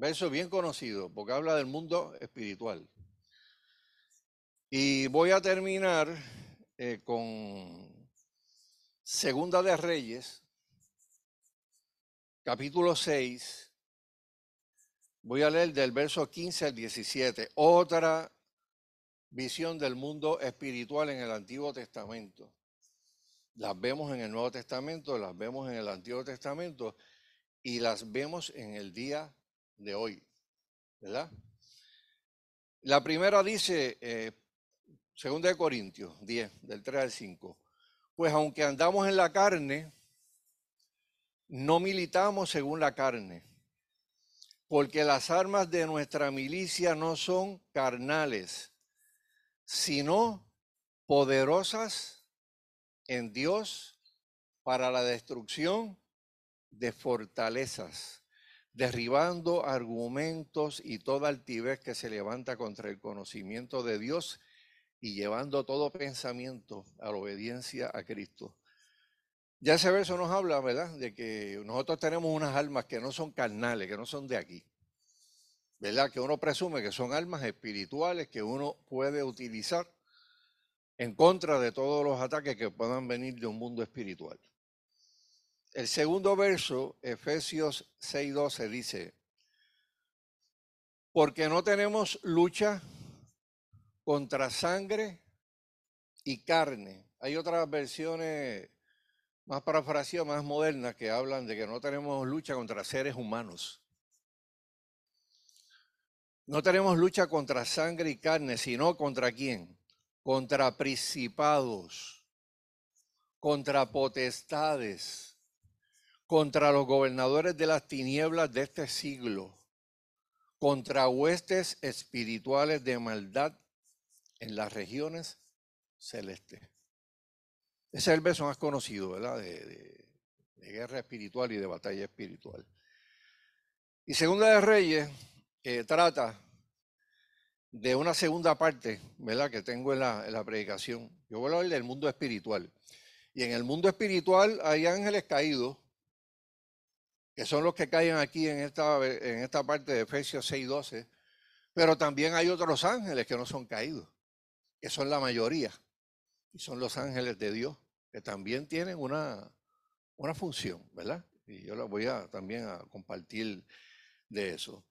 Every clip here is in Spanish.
verso bien conocido, porque habla del mundo espiritual. Y voy a terminar eh, con Segunda de Reyes, capítulo 6. Voy a leer del verso 15 al 17. Otra visión del mundo espiritual en el Antiguo Testamento. Las vemos en el Nuevo Testamento, las vemos en el Antiguo Testamento y las vemos en el día de hoy, ¿verdad? La primera dice, eh, de Corintios 10, del 3 al 5, pues aunque andamos en la carne, no militamos según la carne, porque las armas de nuestra milicia no son carnales, sino poderosas en Dios para la destrucción de fortalezas derribando argumentos y toda altivez que se levanta contra el conocimiento de Dios y llevando todo pensamiento a la obediencia a Cristo. Ya ese verso nos habla, ¿verdad? De que nosotros tenemos unas almas que no son carnales, que no son de aquí. ¿Verdad? Que uno presume que son almas espirituales que uno puede utilizar en contra de todos los ataques que puedan venir de un mundo espiritual. El segundo verso, Efesios 6:12, dice, porque no tenemos lucha contra sangre y carne. Hay otras versiones más parafraseadas, más modernas, que hablan de que no tenemos lucha contra seres humanos. No tenemos lucha contra sangre y carne, sino contra quién? Contra principados, contra potestades contra los gobernadores de las tinieblas de este siglo, contra huestes espirituales de maldad en las regiones celestes. Ese es el verso más conocido, ¿verdad? De, guerra espiritual y de batalla espiritual. Y Segunda de Reyes eh, trata de una segunda parte, ¿verdad? Que tengo en la, en la predicación. Yo voy a hablar del mundo espiritual. Y en el mundo espiritual hay ángeles caídos que son los que caen aquí en esta, en esta parte de Efesios 6:12, pero también hay otros ángeles que no son caídos, que son la mayoría, y son los ángeles de Dios, que también tienen una, una función, ¿verdad? Y yo la voy a también a compartir de eso.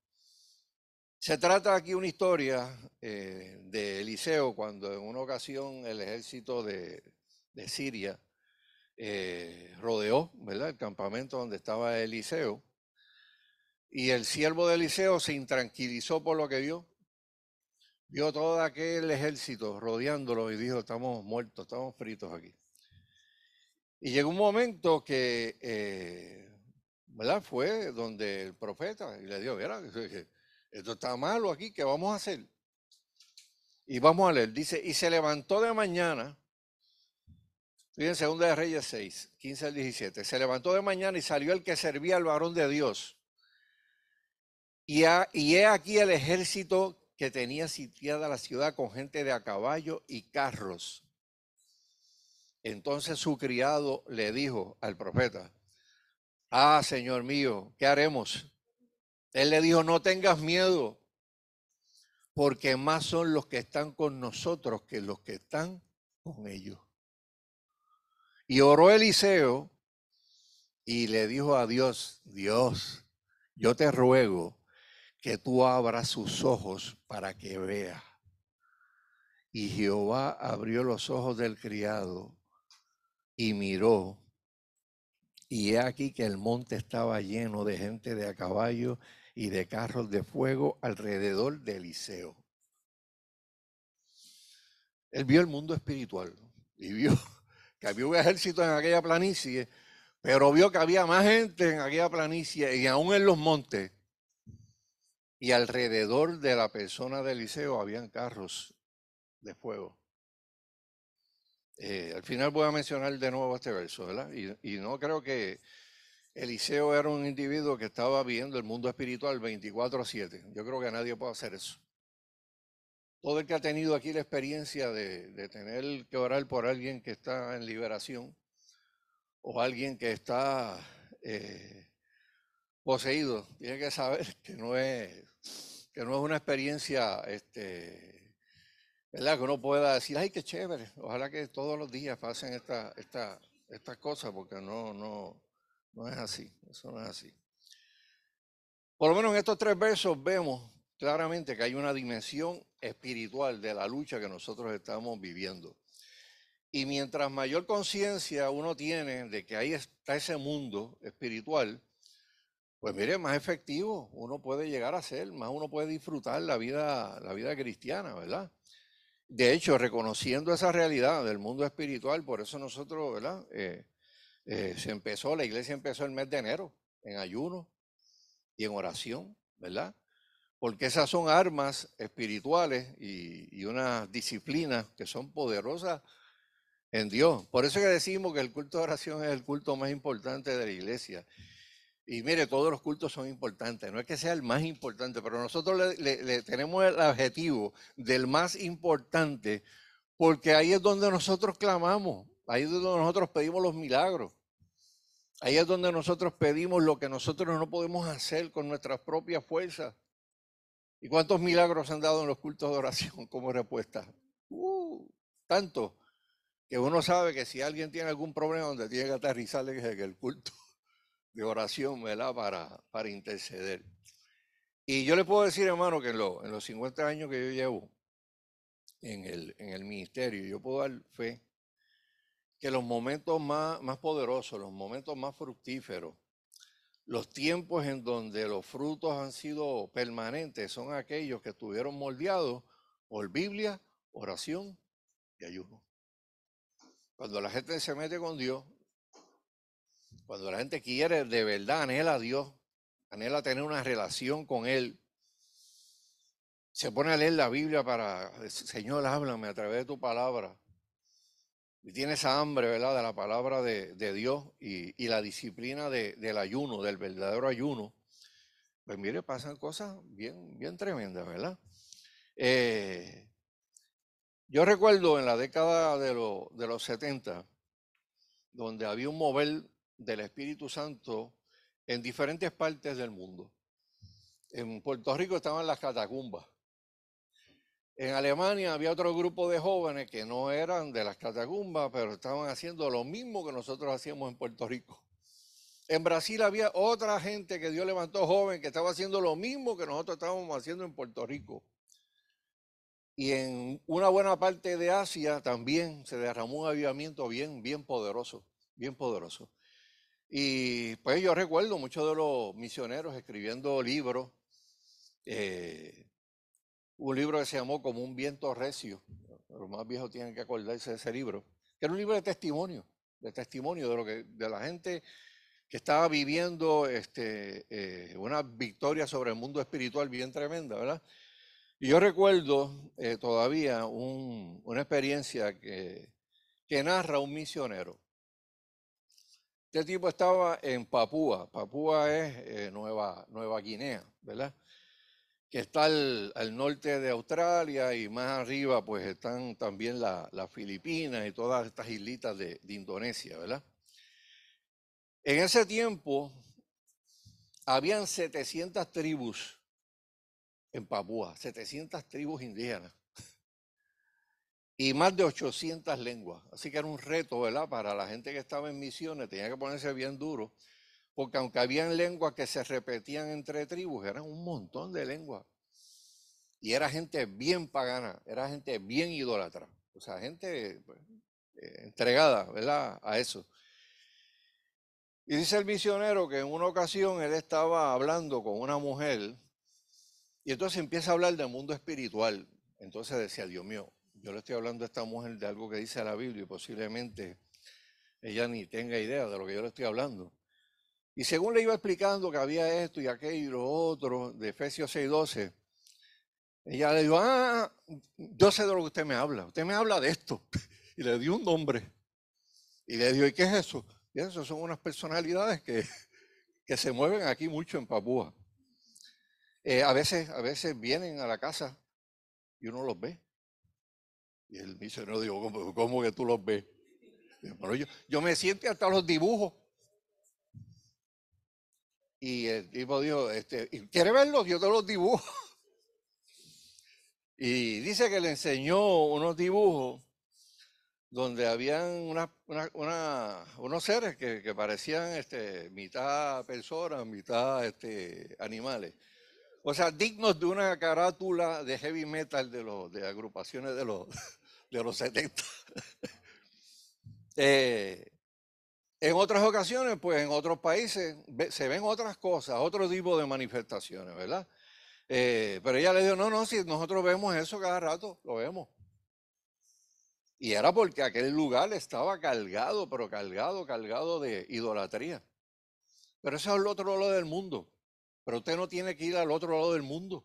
Se trata aquí una historia eh, de Eliseo cuando en una ocasión el ejército de, de Siria eh, rodeó, ¿verdad? El campamento donde estaba Eliseo. Y el siervo de Eliseo se intranquilizó por lo que vio. Vio todo aquel ejército rodeándolo y dijo, estamos muertos, estamos fritos aquí. Y llegó un momento que, eh, ¿verdad? Fue donde el profeta y le dijo, esto está malo aquí, ¿qué vamos a hacer? Y vamos a leer, dice, y se levantó de mañana en Segunda de Reyes 6, 15 al 17. Se levantó de mañana y salió el que servía al varón de Dios. Y, y he aquí el ejército que tenía sitiada la ciudad con gente de a caballo y carros. Entonces su criado le dijo al profeta, ah, Señor mío, ¿qué haremos? Él le dijo, no tengas miedo, porque más son los que están con nosotros que los que están con ellos. Y oró Eliseo y le dijo a Dios, Dios, yo te ruego que tú abras sus ojos para que vea. Y Jehová abrió los ojos del criado y miró. Y he aquí que el monte estaba lleno de gente de a caballo y de carros de fuego alrededor de Eliseo. Él vio el mundo espiritual y vio que había un ejército en aquella planicie, pero vio que había más gente en aquella planicie y aún en los montes. Y alrededor de la persona de Eliseo habían carros de fuego. Eh, al final voy a mencionar de nuevo este verso, ¿verdad? Y, y, no creo que Eliseo era un individuo que estaba viendo el mundo espiritual 24/7. Yo creo que nadie puede hacer eso. Todo el que ha tenido aquí la experiencia de, tener que orar por alguien que está en liberación o alguien que está eh, poseído tiene que saber que no es, que no es una experiencia, este, ¿verdad? Que uno pueda decir, ay, qué chévere. Ojalá que todos los días pasen esta, esta, estas cosas, porque no, no, no es así. Eso no es así. Por lo menos en estos tres versos vemos claramente que hay una dimensión espiritual de la lucha que nosotros estamos viviendo. Y mientras mayor conciencia uno tiene de que ahí está ese mundo espiritual, pues mire, más efectivo uno puede llegar a ser, más uno puede disfrutar la vida, la vida cristiana, ¿verdad? De hecho, reconociendo esa realidad del mundo espiritual, por eso nosotros, ¿verdad? Eh, eh, se empezó, la iglesia empezó el mes de enero en ayuno y en oración, ¿verdad? Porque esas son armas espirituales y, y unas disciplinas que son poderosas en Dios. Por eso que decimos que el culto de oración es el culto más importante de la iglesia. Y mire, todos los cultos son importantes, no es que sea el más importante, pero nosotros le, tenemos el objetivo del más importante, porque ahí es donde nosotros clamamos, ahí es donde nosotros pedimos los milagros, ahí es donde nosotros pedimos lo que nosotros no podemos hacer con nuestras propias fuerzas. ¿Y cuántos milagros han dado en los cultos de oración como respuesta? Uh, tanto que uno sabe que si alguien tiene algún problema donde tiene que aterrizarle que el culto de oración, ¿verdad? Para, para interceder. Y yo le puedo decir, hermano, que en, en los 50 años que yo llevo en el, en el ministerio, yo puedo dar fe que los momentos más, más poderosos, los momentos más fructíferos, los tiempos en donde los frutos han sido permanentes son aquellos que estuvieron moldeados por Biblia, oración y ayuno. Cuando la gente se mete con Dios, cuando la gente quiere de verdad, anhela a Dios, anhela tener una relación con Él, se pone a leer la Biblia para, Señor, háblame a través de tu palabra. Y tiene esa hambre, ¿verdad?, de la palabra de, Dios y, la disciplina del ayuno, del verdadero ayuno. Pues mire, pasan cosas bien, bien tremendas, ¿verdad? Eh, yo recuerdo en la década de, de los 70, donde había un mover del Espíritu Santo en diferentes partes del mundo. En Puerto Rico estaban las catacumbas. En Alemania había otro grupo de jóvenes que no eran de las catacumbas, pero estaban haciendo lo mismo que nosotros hacíamos en Puerto Rico. En Brasil había otra gente que Dios levantó joven que estaba haciendo lo mismo que nosotros estábamos haciendo en Puerto Rico. Y en una buena parte de Asia también se derramó un avivamiento bien, bien poderoso, bien poderoso. Y pues yo recuerdo muchos de los misioneros escribiendo libros. Eh, un libro que se llamó Como un viento recio. Los más viejos tienen que acordarse de ese libro. Que era un libro de testimonio, de testimonio de lo que, de la gente que estaba viviendo este, eh, una victoria sobre el mundo espiritual bien tremenda, ¿verdad? Y yo recuerdo eh, todavía una experiencia que, que narra un misionero. Este tipo estaba en Papúa. Papúa es eh, Nueva, Nueva Guinea, ¿verdad? Que está al, norte de Australia y más arriba pues están también las Filipinas y todas estas islitas de, Indonesia, ¿verdad? En ese tiempo habían 700 tribus en Papúa, 700 tribus indígenas y más de 800 lenguas. Así que era un reto, ¿verdad? Para la gente que estaba en misiones, tenía que ponerse bien duro, porque aunque habían lenguas que se repetían entre tribus, eran un montón de lenguas. Y era gente bien pagana, era gente bien idólatra, o sea, gente pues, eh, entregada, ¿verdad? A eso. Y dice el misionero que en una ocasión él estaba hablando con una mujer y entonces empieza a hablar del mundo espiritual. Entonces decía, Dios mío, yo le estoy hablando a esta mujer de algo que dice la Biblia y posiblemente ella ni tenga idea de lo que yo le estoy hablando. Y según le iba explicando que había esto y aquello y lo otro de Efesios 6:12, ella le dijo, ah, yo sé de lo que usted me habla, usted me habla de esto. Y le dio un nombre. Y le dijo, ¿y qué es eso? Y eso son unas personalidades que, que se mueven aquí mucho en Papúa. Eh, a, veces, a veces vienen a la casa y uno los ve. Y el misionero dijo, ¿cómo, cómo que tú los ves? yo, yo me siento hasta los dibujos. Y el tipo dijo, este, ¿quieres verlos? Yo te los dibujo. Y dice que le enseñó unos dibujos donde habían una, unos seres que, parecían este, mitad personas, mitad este, animales. O sea, dignos de una carátula de heavy metal de, los, de agrupaciones de los, de los 70. Eh, en otras ocasiones, pues en otros países se ven otras cosas, otro tipo de manifestaciones, ¿verdad? Eh, pero ella le dijo, no, no, si nosotros vemos eso cada rato, lo vemos. Y era porque aquel lugar estaba cargado, pero cargado, cargado de idolatría. Pero eso es el otro lado del mundo. Pero usted no tiene que ir al otro lado del mundo.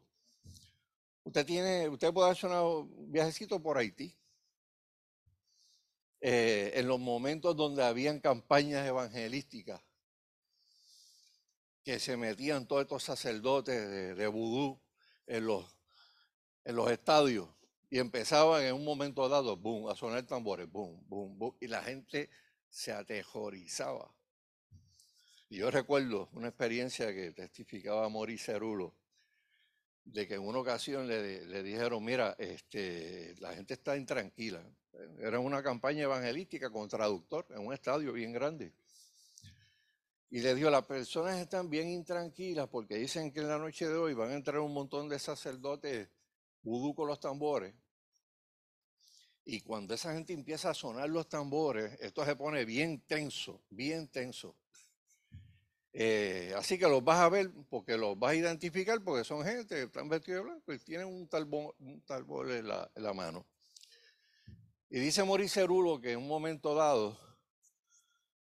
Usted tiene, usted puede hacer un viajecito por Haití. Eh, en los momentos donde habían campañas evangelísticas, que se metían todos estos sacerdotes de, vudú en los, estadios y empezaban en un momento dado, boom, a sonar tambores, boom, boom, boom, y la gente se aterrorizaba. Y yo recuerdo una experiencia que testificaba Maurice Cerulo, de que en una ocasión le, dijeron, mira, este, la gente está intranquila, era una campaña evangelística con traductor en un estadio bien grande. Y le dijo, las personas están bien intranquilas porque dicen que en la noche de hoy van a entrar un montón de sacerdotes vudú con los tambores. Y cuando esa gente empieza a sonar los tambores, esto se pone bien tenso, bien tenso. Eh, así que los vas a ver porque los vas a identificar porque son gente que están vestidos de blanco y tienen un talbón, un en la mano. Y dice Maurice Cerulo que en un momento dado,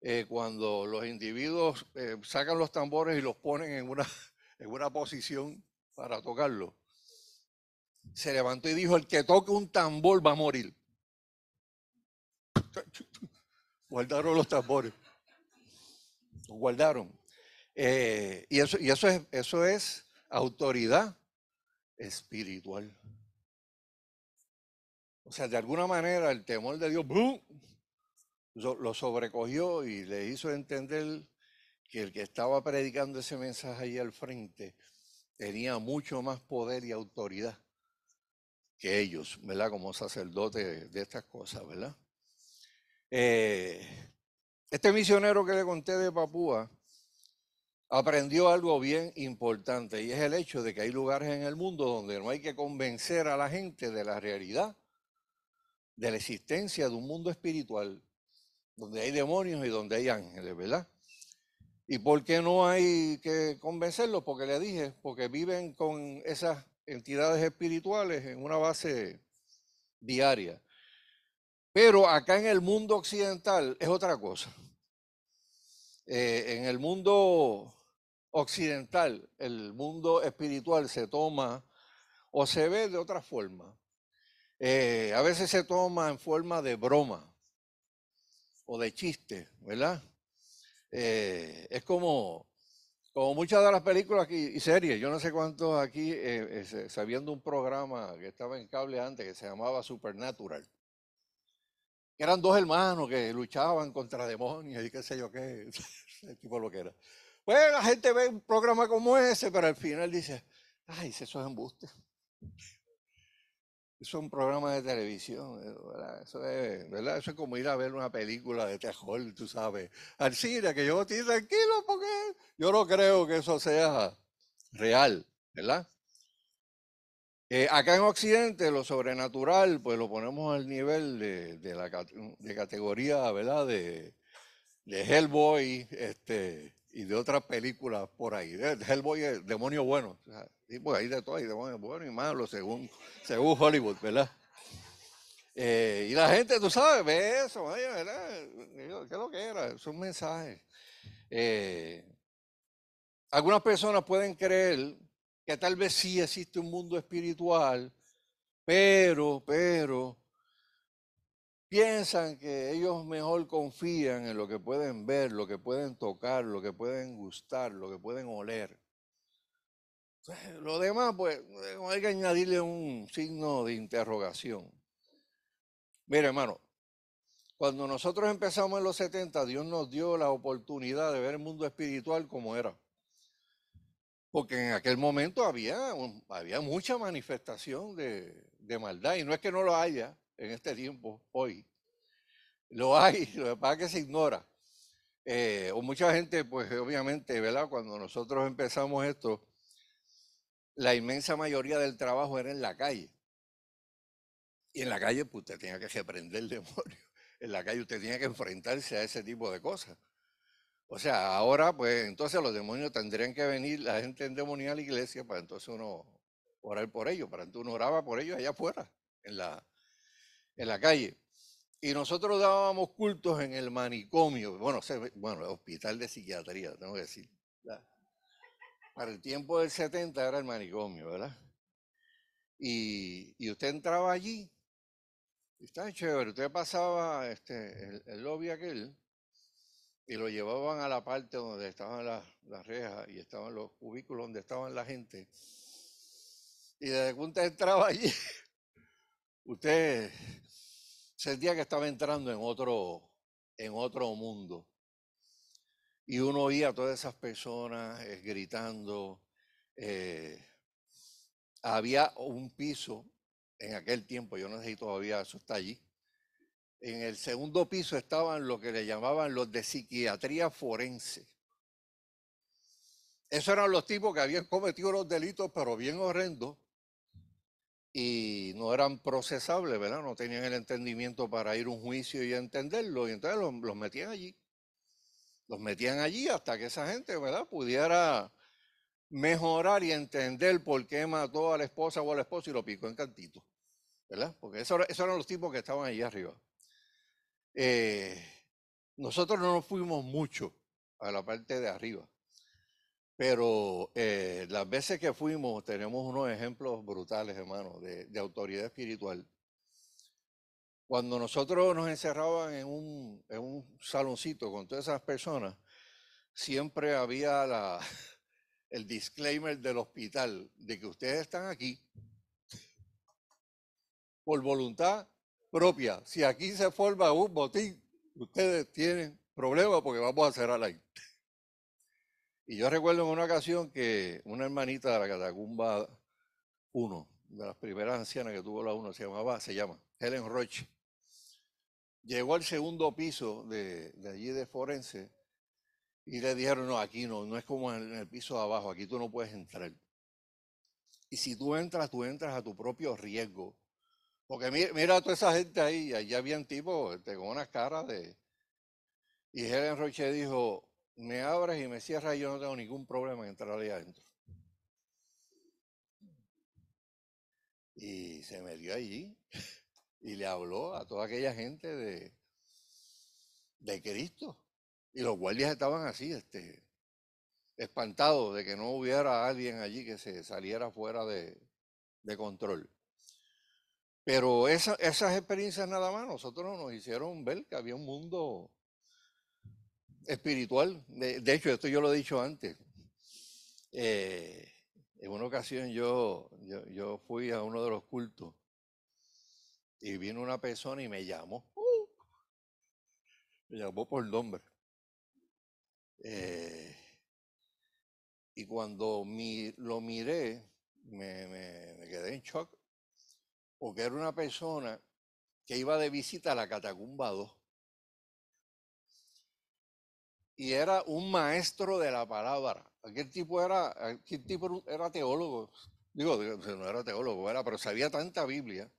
eh, cuando los individuos eh, sacan los tambores y los ponen en una, en una posición para tocarlo, se levantó y dijo, el que toque un tambor va a morir. Guardaron los tambores. Los guardaron. Eh, y eso, y eso, es, eso es autoridad espiritual. O sea, de alguna manera el temor de Dios lo sobrecogió y le hizo entender que el que estaba predicando ese mensaje ahí al frente tenía mucho más poder y autoridad que ellos, ¿verdad? Como sacerdotes de estas cosas, ¿verdad? Eh, este misionero que le conté de Papúa aprendió algo bien importante y es el hecho de que hay lugares en el mundo donde no hay que convencer a la gente de la realidad de la existencia de un mundo espiritual donde hay demonios y donde hay ángeles, ¿verdad? ¿Y por qué no hay que convencerlos? Porque le dije, porque viven con esas entidades espirituales en una base diaria. Pero acá en el mundo occidental es otra cosa. Eh, en el mundo occidental, el mundo espiritual se toma o se ve de otra forma. Eh, a veces se toma en forma de broma o de chiste, ¿verdad? Eh, es como, como muchas de las películas y series, yo no sé cuántos aquí, eh, sabiendo un programa que estaba en cable antes que se llamaba Supernatural, eran dos hermanos que luchaban contra demonios y qué sé yo qué, tipo lo que era. Pues la gente ve un programa como ese, pero al final dice, ay, eso es embuste. Eso es un programa de televisión, eh, ¿verdad? Eso es, ¿verdad? Eso es como ir a ver una película de terror, tú sabes, al cine, que yo estoy tranquilo porque yo no creo que eso sea real, ¿verdad? Eh, acá en Occidente lo sobrenatural, pues lo ponemos al nivel de, la de categoría, ¿verdad? De, de Hellboy, este, y de otras películas por ahí. Hellboy es demonio bueno. y pues hay de todo, hay demonios buenos y malos según, según Hollywood, ¿verdad? Eh, y la gente, tú sabes, ve eso, ¿verdad? ¿Qué es lo que era? Es un mensaje. Eh, algunas personas pueden creer que tal vez sí existe un mundo espiritual, pero, pero, piensan que ellos mejor confían en lo que pueden ver, lo que pueden tocar, lo que pueden gustar, lo que pueden oler. Lo demás, pues, hay que añadirle un signo de interrogación. Mire, hermano, cuando nosotros empezamos en los 70, Dios nos dio la oportunidad de ver el mundo espiritual como era. Porque en aquel momento había, había mucha manifestación de, de maldad y no es que no lo haya en este tiempo, hoy. Lo hay, lo que pasa es que se ignora. Eh, o mucha gente, pues obviamente, ¿verdad? Cuando nosotros empezamos esto, la inmensa mayoría del trabajo era en la calle. Y en la calle, pues usted tenía que reprender el demonio. En la calle usted tenía que enfrentarse a ese tipo de cosas. O sea, ahora, pues entonces los demonios tendrían que venir, la gente endemoniada a la iglesia, para entonces uno orar por ellos, para entonces uno oraba por ellos allá afuera, en la, en la calle. Y nosotros dábamos cultos en el manicomio, bueno, bueno, el hospital de psiquiatría, tengo que decir. Para el tiempo del 70 era el manicomio, ¿verdad? Y, y usted entraba allí, y estaba chévere, usted pasaba este, el, lobby aquel y lo llevaban a la parte donde estaban las, las rejas y estaban los cubículos donde estaban la gente. Y desde que usted entraba allí, usted sentía que estaba entrando en otro, en otro mundo. Y uno oía a todas esas personas eh, gritando. Eh, había un piso en aquel tiempo, yo no sé si todavía eso está allí. En el segundo piso estaban lo que le llamaban los de psiquiatría forense. Esos eran los tipos que habían cometido los delitos, pero bien horrendos, y no eran procesables, ¿verdad? No tenían el entendimiento para ir a un juicio y entenderlo, y entonces los, metían allí. Los metían allí hasta que esa gente, ¿verdad? Pudiera mejorar y entender por qué mató a la esposa o al esposo y lo picó en cantito, ¿verdad? Porque esos, eran los tipos que estaban allí arriba. Eh, nosotros no nos fuimos mucho a la parte de arriba. Pero eh, las veces que fuimos tenemos unos ejemplos brutales, hermano, de, autoridad espiritual. Cuando nosotros nos encerraban en un, en un saloncito con todas esas personas, siempre había el disclaimer del hospital de que ustedes están aquí por voluntad propia. Si aquí se forma un botín, ustedes tienen problemas porque vamos a cerrar ahí. Y yo recuerdo en una ocasión que una hermanita de la Catacumba 1, de las primeras ancianas que tuvo la 1, se llamaba, se llama Helen Roche, llegó al segundo piso de, allí de Forense y le dijeron, no, aquí no, no es como en el piso de abajo, aquí tú no puedes entrar. Y si tú entras, tú entras a tu propio riesgo. Porque mira, mira a toda esa gente ahí, allí habían tipos este, con unas caras de... Y Helen Roche dijo, me abres y me cierras y yo no tengo ningún problema en entrar ahí adentro. Y se metió allí y le habló a toda aquella gente de, de Cristo. Y los guardias estaban así, este, espantados de que no hubiera alguien allí que se saliera fuera de, control. Pero esas experiencias nada más, nosotros nos hicieron ver que había un mundo espiritual. De, hecho, esto yo lo he dicho antes. Eh, en una ocasión yo, yo, fui a uno de los cultos y vino una persona y me llamó. me llamó por nombre. Eh, y cuando lo miré, me, me, quedé en shock, porque era una persona que iba de visita a la Catacumba 2 y era un maestro de la palabra. Aquel tipo era, aquel tipo era teólogo. Digo, no era teólogo, era, pero sabía tanta Biblia.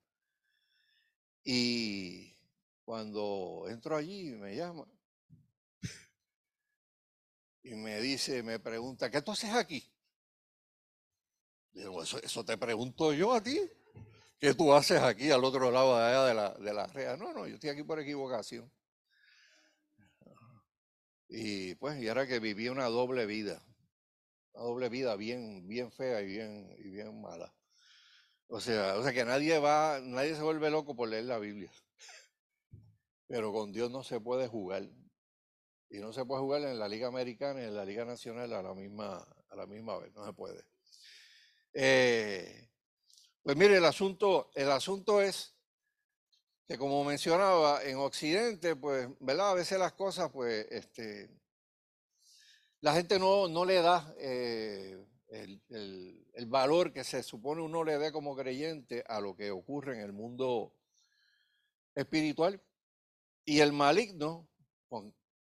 Y cuando entro allí, me llama. Y me dice, me pregunta, ¿qué tú haces aquí? Digo, eso, eso te pregunto yo a ti. ¿Qué tú haces aquí al otro lado de allá de la, de la? No, no, yo estoy aquí por equivocación. Y pues, y era que vivía una doble vida, una doble vida bien, bien fea y bien, y bien mala. O sea, o sea que nadie va, nadie se vuelve loco por leer la Biblia. Pero con Dios no se puede jugar. Y no se puede jugar en la Liga Americana y en la Liga Nacional a la misma, a la misma vez, no se puede. Eh, pues mire, el asunto, el asunto es que como mencionaba, en Occidente, pues, ¿verdad? A veces las cosas, pues, este, la gente no, no le da eh, el, el, valor que se supone uno le dé como creyente a lo que ocurre en el mundo espiritual. Y el maligno,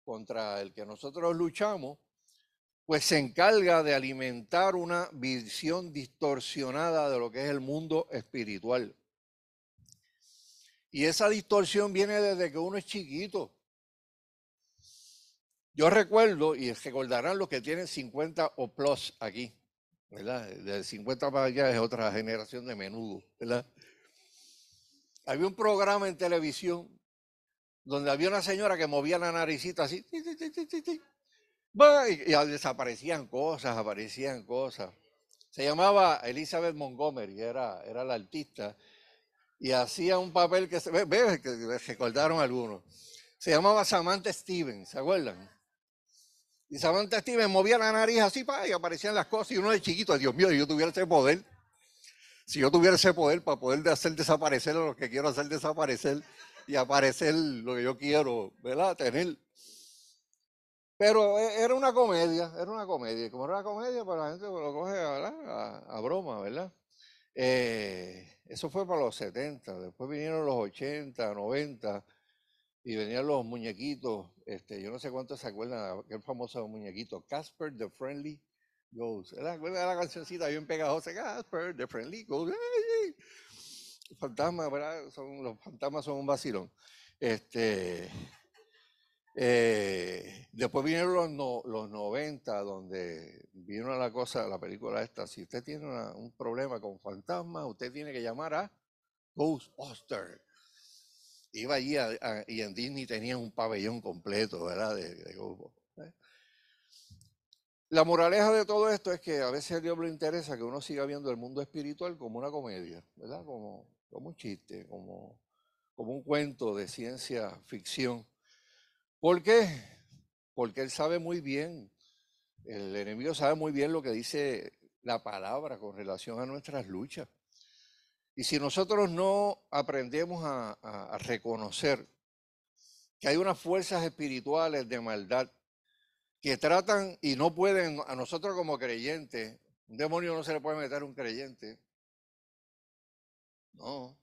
contra el que nosotros luchamos, pues se encarga de alimentar una visión distorsionada de lo que es el mundo espiritual. Y esa distorsión viene desde que uno es chiquito. Yo recuerdo, y recordarán los que tienen 50 o plus aquí, ¿verdad? De 50 para allá es otra generación de menudo, ¿verdad? Había un programa en televisión donde había una señora que movía la naricita así, y, desaparecían cosas, aparecían cosas. Se llamaba Elizabeth Montgomery, era, era la artista, y hacía un papel que se ve, ve que recordaron algunos. Se llamaba Samantha Stevens, ¿se acuerdan? Y Samantha Stevens movía la nariz así pa, y aparecían las cosas, y uno de chiquito, Dios mío, yo tuviera ese poder, si yo tuviera ese poder para poder hacer desaparecer lo que quiero hacer desaparecer y aparecer lo que yo quiero, ¿verdad? Tener. Pero e, era una comedia, era una comedia. Como era una comedia, pues la gente lo coge A, broma, ¿verdad? Eh, eso fue para los 70, después vinieron los 80, 90 y venían los muñequitos. Este, yo no sé cuántos se acuerdan aquel famoso muñequito, Casper the Friendly Ghost. ¿Se acuerdan de la cancioncita bien pegajosa? Casper the Friendly Ghost. Fantasmas, ¿verdad? Son, los fantasmas son un vacilón. Este, eh, después vinieron los, los 90, donde vino la cosa, la película esta. Si usted tiene un problema con fantasmas, usted tiene que llamar a Ghostbusters. Iba allí y en Disney tenía un pabellón completo, ¿verdad? De, ¿eh? La moraleja de todo esto es que a veces a Dios le interesa que uno siga viendo el mundo espiritual como una comedia, ¿verdad? Como, como un chiste, como, como un cuento de ciencia ficción. ¿Por qué? Porque él sabe muy bien, el enemigo sabe muy bien lo que dice la palabra con relación a nuestras luchas. Y si nosotros no aprendemos a, reconocer que hay unas fuerzas espirituales de maldad que tratan y no pueden, a nosotros como creyentes, un demonio no se le puede meter a un creyente. No.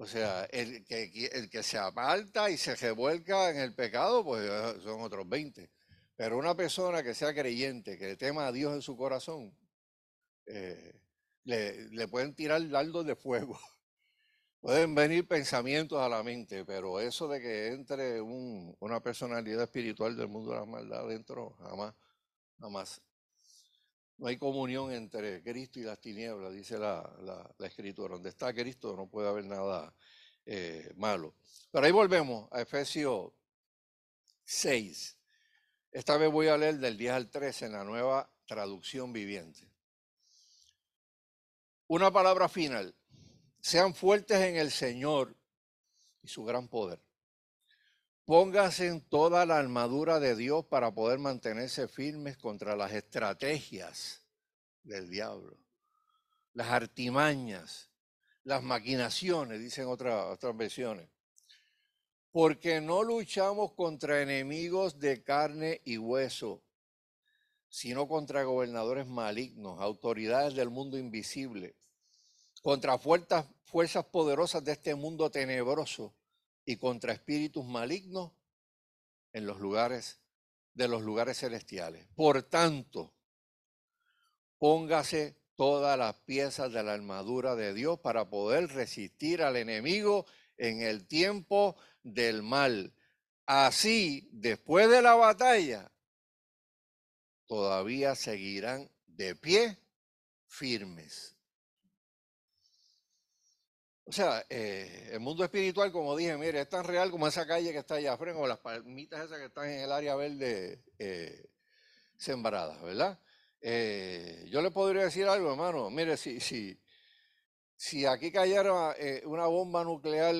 O sea, el que, el que se aparta y se revuelca en el pecado, pues son otros 20. Pero una persona que sea creyente, que tema a Dios en su corazón, eh, le, pueden tirar dardos de fuego. Pueden venir pensamientos a la mente, pero eso de que entre una personalidad espiritual del mundo de la maldad dentro, jamás, jamás. No hay comunión entre Cristo y las tinieblas, dice la, escritura. Donde está Cristo no puede haber nada eh, malo. Pero ahí volvemos a Efesios 6. Esta vez voy a leer del 10 al 13 en la nueva traducción viviente. Una palabra final. Sean fuertes en el Señor y su gran poder. Pónganse en toda la armadura de Dios para poder mantenerse firmes contra las estrategias del diablo, las artimañas, las maquinaciones, dicen otras versiones. Porque no luchamos contra enemigos de carne y hueso, sino contra gobernadores malignos, autoridades del mundo invisible, contra fuerzas, fuerzas poderosas de este mundo tenebroso y contra espíritus malignos en los lugares de los lugares celestiales. Por tanto, póngase todas las piezas de la armadura de Dios para poder resistir al enemigo en el tiempo del mal. Así, después de la batalla, todavía seguirán de pie firmes. O sea, eh, el mundo espiritual, como dije, mire, es tan real como esa calle que está allá afuera, o las palmitas esas que están en el área verde eh, sembradas, ¿verdad? Eh, yo le podría decir algo, hermano. Mire, si, si, si aquí cayera una bomba nuclear,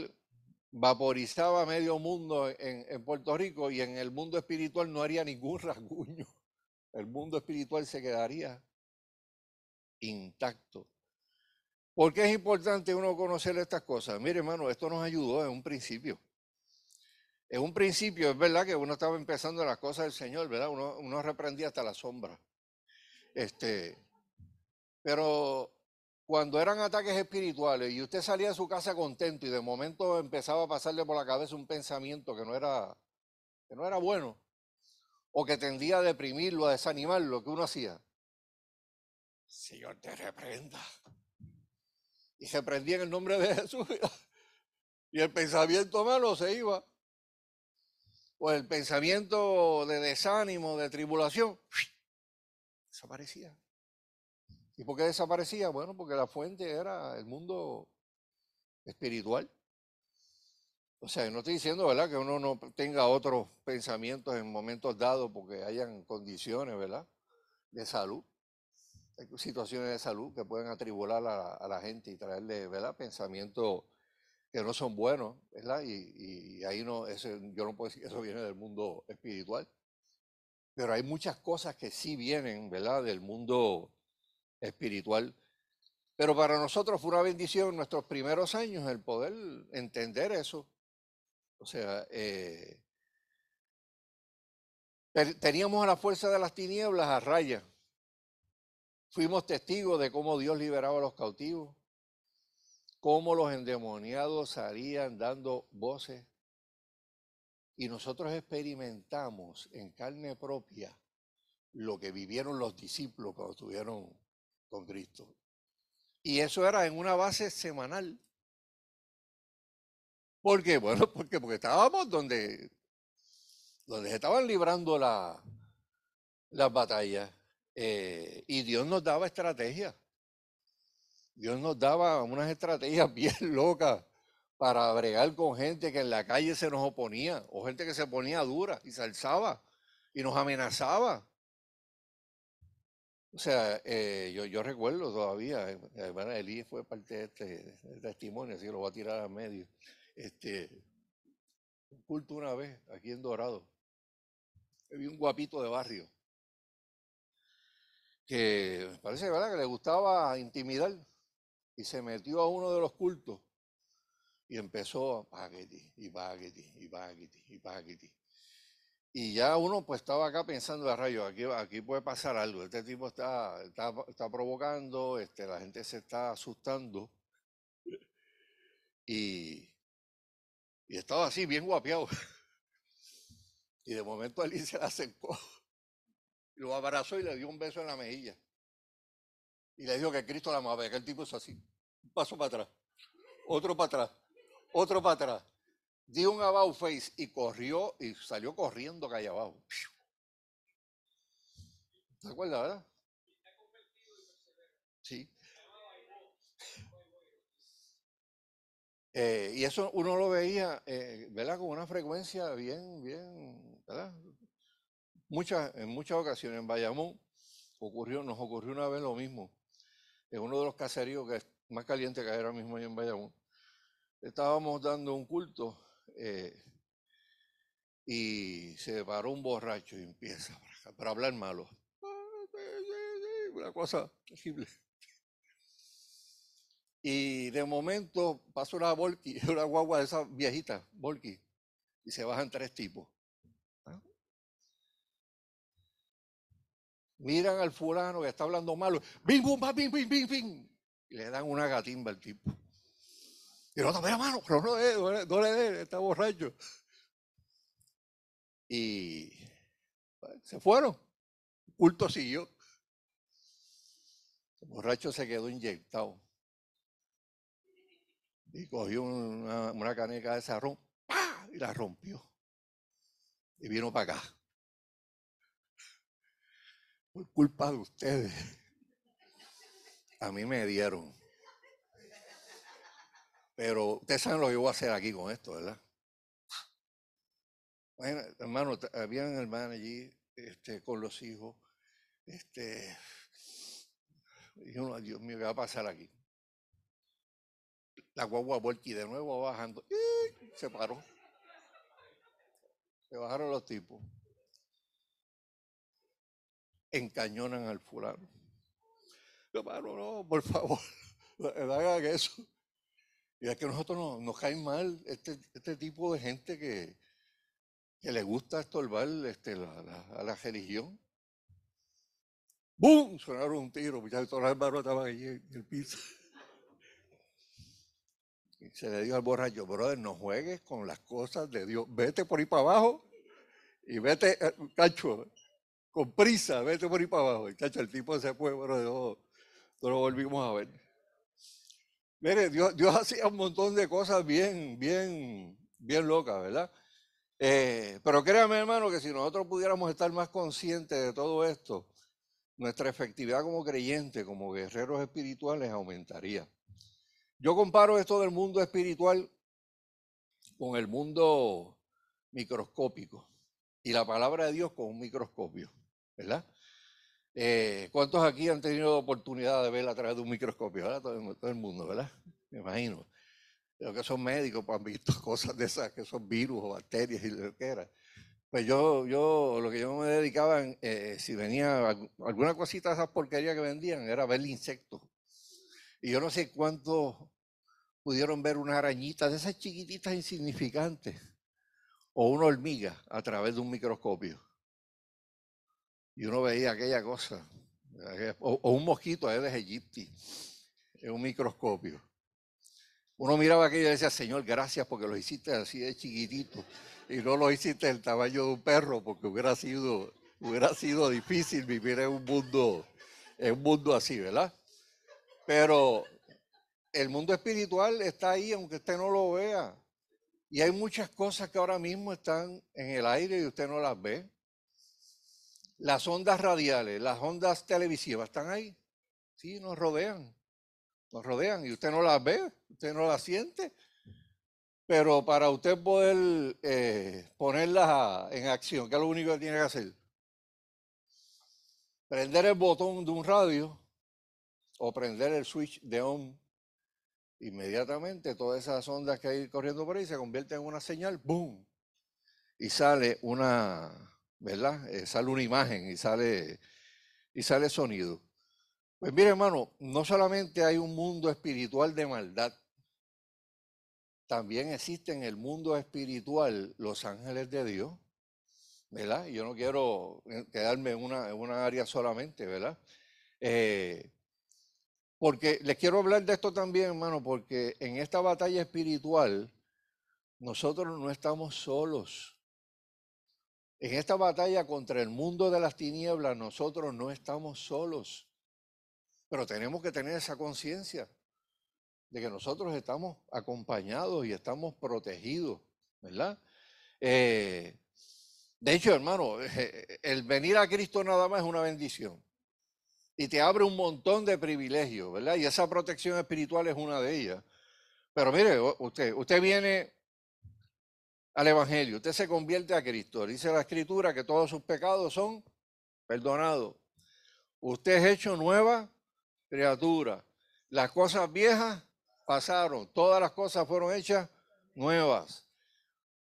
vaporizaba medio mundo en, en Puerto Rico y en el mundo espiritual no haría ningún rasguño. El mundo espiritual se quedaría intacto. ¿Por qué es importante uno conocer estas cosas? Mire, hermano, esto nos ayudó en un principio. En un principio es verdad que uno estaba empezando las cosas del Señor, ¿verdad? Uno, reprendía hasta la sombra. Este, Pero cuando eran ataques espirituales y usted salía de su casa contento y de momento empezaba a pasarle por la cabeza un pensamiento que no era, que no era bueno o que tendía a deprimirlo, a desanimarlo, ¿qué uno hacía? Señor, te reprenda. Y se prendía en el nombre de Jesús. Y el pensamiento malo se iba. O el pensamiento de desánimo, de tribulación, desaparecía. ¿Y por qué desaparecía? Bueno, porque la fuente era el mundo espiritual. O sea, no estoy diciendo, ¿verdad?, que uno no tenga otros pensamientos en momentos dados porque hayan condiciones, ¿verdad?, de salud. Situaciones de salud que pueden atribular a, la gente y traerle, ¿verdad?, pensamientos que no son buenos, ¿verdad? Y, ahí no, yo no puedo decir que eso viene del mundo espiritual. Pero hay muchas cosas que sí vienen, ¿verdad?, del mundo espiritual. Pero para nosotros fue una bendición en nuestros primeros años el poder entender eso. O sea, eh, teníamos a la fuerza de las tinieblas a raya. Fuimos testigos de cómo Dios liberaba a los cautivos, cómo los endemoniados salían dando voces. Y nosotros experimentamos en carne propia lo que vivieron los discípulos cuando estuvieron con Cristo. Y eso era en una base semanal. ¿Por qué? Bueno, porque, porque estábamos donde, donde se estaban librando la, las batallas. Eh, y Dios nos daba estrategias. Dios nos daba unas estrategias bien locas para bregar con gente que en la calle se nos oponía, o gente que se ponía dura y se alzaba y nos amenazaba. O sea, eh, yo, recuerdo todavía, eh, hermana Elí fue parte de este, testimonio, así que lo voy a tirar a medio. Este, un culto una vez aquí en Dorado. Vi un guapito de barrio que parece ¿verdad? que le gustaba intimidar y se metió a uno de los cultos y empezó a paquete y paquete y paquete y paquete. Y ya uno pues estaba acá pensando, a rayo, aquí, aquí puede pasar algo. Este tipo está, está, provocando, este, la gente se está asustando. Y, y estaba así, bien guapeado. Y de momento Ali se le acercó, lo abrazó y le dio un beso en la mejilla. Y le dijo que Cristo la amaba, que el tipo es así. Un paso para atrás, otro para atrás, otro para atrás dio un about face y corrió y salió corriendo calle abajo. ¿Te acuerdas, verdad? Sí. Eh, y eso uno lo veía, eh, ¿verdad? Con una frecuencia bien, bien, ¿verdad? Muchas, en muchas ocasiones en Bayamón ocurrió, nos ocurrió una vez lo mismo. En uno de los caseríos que es más caliente que ahora mismo en Bayamón. Estábamos dando un culto eh, y se paró un borracho y empieza para hablar malo. Una cosa terrible. Y de momento pasa una volky, una guagua de esa viejita, volky, y se bajan tres tipos. Miran al fulano que está hablando malo, bing, bum, bing, bing, bing, bing, y le dan una gatimba al tipo. Y otro, mira, mano, pero no, le, no le dé, está borracho. Y pues, se fueron. El culto siguió. El borracho se quedó inyectado. Y cogió una, una caneca de sarrón y la rompió. Y vino para acá. Por culpa de ustedes. A mí me dieron. Pero ustedes saben lo que yo voy a hacer aquí con esto, ¿verdad? Hermano, habían hermanos allí este, con los hijos. Este, y uno, Dios mío, ¿qué va a pasar aquí? La guagua y de nuevo bajando. Se paró. Se bajaron los tipos. Encañonan al fulano. Hermano, no, por favor, no hagan eso. Y es que nosotros nos, cae mal este, este, tipo de gente que, que le gusta estorbar este, a la religión. ¡Bum! Sonaron un tiro, muchachos, todos los hermanos estaban allí en el piso. Y se le dijo al borracho, brother, no juegues con las cosas de Dios. Vete por ahí para abajo y vete, eh, cacho, con prisa, vete por ahí para abajo. El tipo se fue, pero no, no lo volvimos a ver. Mire, Dios, Dios hacía un montón de cosas bien, bien, bien locas, ¿verdad? Eh, pero créame, hermano, que si nosotros pudiéramos estar más conscientes de todo esto, nuestra efectividad como creyentes, como guerreros espirituales, aumentaría. Yo comparo esto del mundo espiritual con el mundo microscópico y la palabra de Dios con un microscopio, ¿verdad? Eh, ¿Cuántos aquí han tenido oportunidad de ver a través de un microscopio? ¿verdad? Todo, el mundo, ¿verdad? Me imagino. Los que son médicos pues, han visto cosas de esas, que son virus o bacterias y lo que era. Pues yo, yo, lo que yo me dedicaba, eh, si venía alguna cosita de esas porquerías que vendían, era ver insectos. Y yo no sé cuántos pudieron ver una arañita de esas chiquititas insignificantes o una hormiga a través de un microscopio. Y uno veía aquella cosa, o, un mosquito de Egipti en un microscopio. Uno miraba aquello y decía, Señor, gracias porque lo hiciste así de chiquitito y no lo hiciste el tamaño de un perro, porque hubiera sido, hubiera sido difícil vivir en un mundo, en un mundo así, ¿verdad? Pero el mundo espiritual está ahí, aunque usted no lo vea. Y hay muchas cosas que ahora mismo están en el aire y usted no las ve. Las ondas radiales, las ondas televisivas están ahí. Sí, nos rodean. Nos rodean y usted no las ve, usted no las siente. Pero para usted poder eh, ponerlas en acción, ¿qué es lo único que tiene que hacer? Prender el botón de un radio o prender el switch de on. Inmediatamente todas esas ondas que hay corriendo por ahí se convierten en una señal, ¡boom! Y sale una, ¿verdad? Eh, sale una imagen y sale, y sale sonido. Pues mire, hermano, no solamente hay un mundo espiritual de maldad, también existe en el mundo espiritual los ángeles de Dios, ¿verdad? Yo no quiero eh, quedarme en una, en una área solamente, ¿verdad? Eh, porque les quiero hablar de esto también, hermano, porque en esta batalla espiritual nosotros no estamos solos. En esta batalla contra el mundo de las tinieblas nosotros no estamos solos. Pero tenemos que tener esa conciencia de que nosotros estamos acompañados y estamos protegidos, ¿verdad? Eh, de hecho, hermano, el venir a Cristo nada más es una bendición. Y te abre un montón de privilegios, ¿verdad? Y esa protección espiritual es una de ellas. Pero mire, usted, usted viene al Evangelio, usted se convierte a Cristo. Dice la Escritura que todos sus pecados son perdonados. Usted es hecho nueva criatura. Las cosas viejas pasaron, todas las cosas fueron hechas nuevas.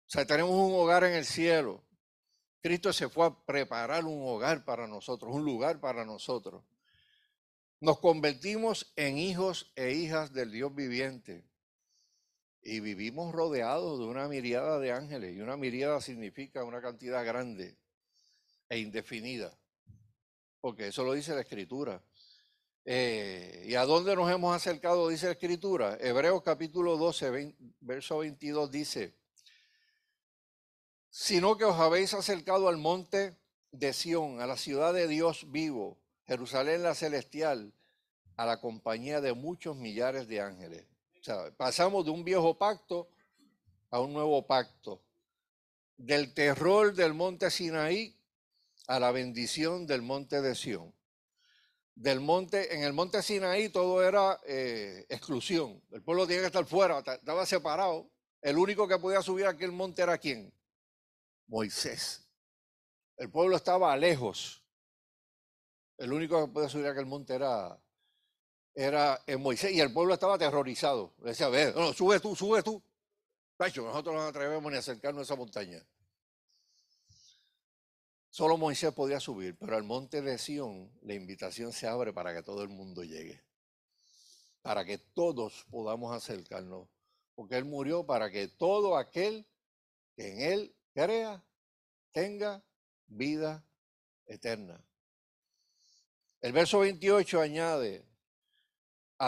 O sea, tenemos un hogar en el cielo. Cristo se fue a preparar un hogar para nosotros, un lugar para nosotros. Nos convertimos en hijos e hijas del Dios viviente y vivimos rodeados de una miriada de ángeles. Y una miriada significa una cantidad grande e indefinida, porque eso lo dice la Escritura. Eh, ¿Y a dónde nos hemos acercado? Dice la Escritura. Hebreos capítulo 12, verso 22 dice, sino que os habéis acercado al monte de Sión, a la ciudad de Dios vivo, Jerusalén la celestial, a la compañía de muchos millares de ángeles. Sea, pasamos de un viejo pacto a un nuevo pacto, del terror del monte Sinaí a la bendición del monte de Sión del monte, en el monte Sinaí todo era eh, exclusión. El pueblo tenía que estar fuera, estaba separado. El único que podía subir a aquel monte era quién? Moisés. El pueblo estaba lejos. El único que podía subir a aquel monte era, era eh, Moisés y el pueblo estaba aterrorizado. Le decía, ve, no, sube tú, sube tú. nosotros no nos atrevemos ni a acercarnos a esa montaña. Solo Moisés podía subir, pero al monte de Sión la invitación se abre para que todo el mundo llegue, para que todos podamos acercarnos, porque Él murió para que todo aquel que en Él crea tenga vida eterna. El verso 28 añade,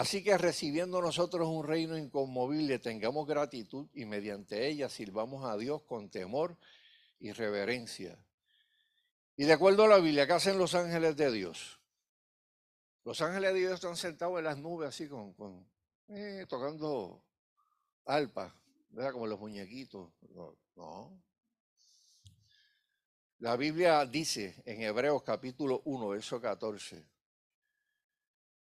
así que recibiendo nosotros un reino inconmovible, tengamos gratitud y mediante ella sirvamos a Dios con temor y reverencia. Y de acuerdo a la Biblia, ¿qué hacen los ángeles de Dios? Los ángeles de Dios están sentados en las nubes así con, eh, tocando alpa, ¿verdad? Como los muñequitos. no. La Biblia dice en Hebreos capítulo 1, verso 14,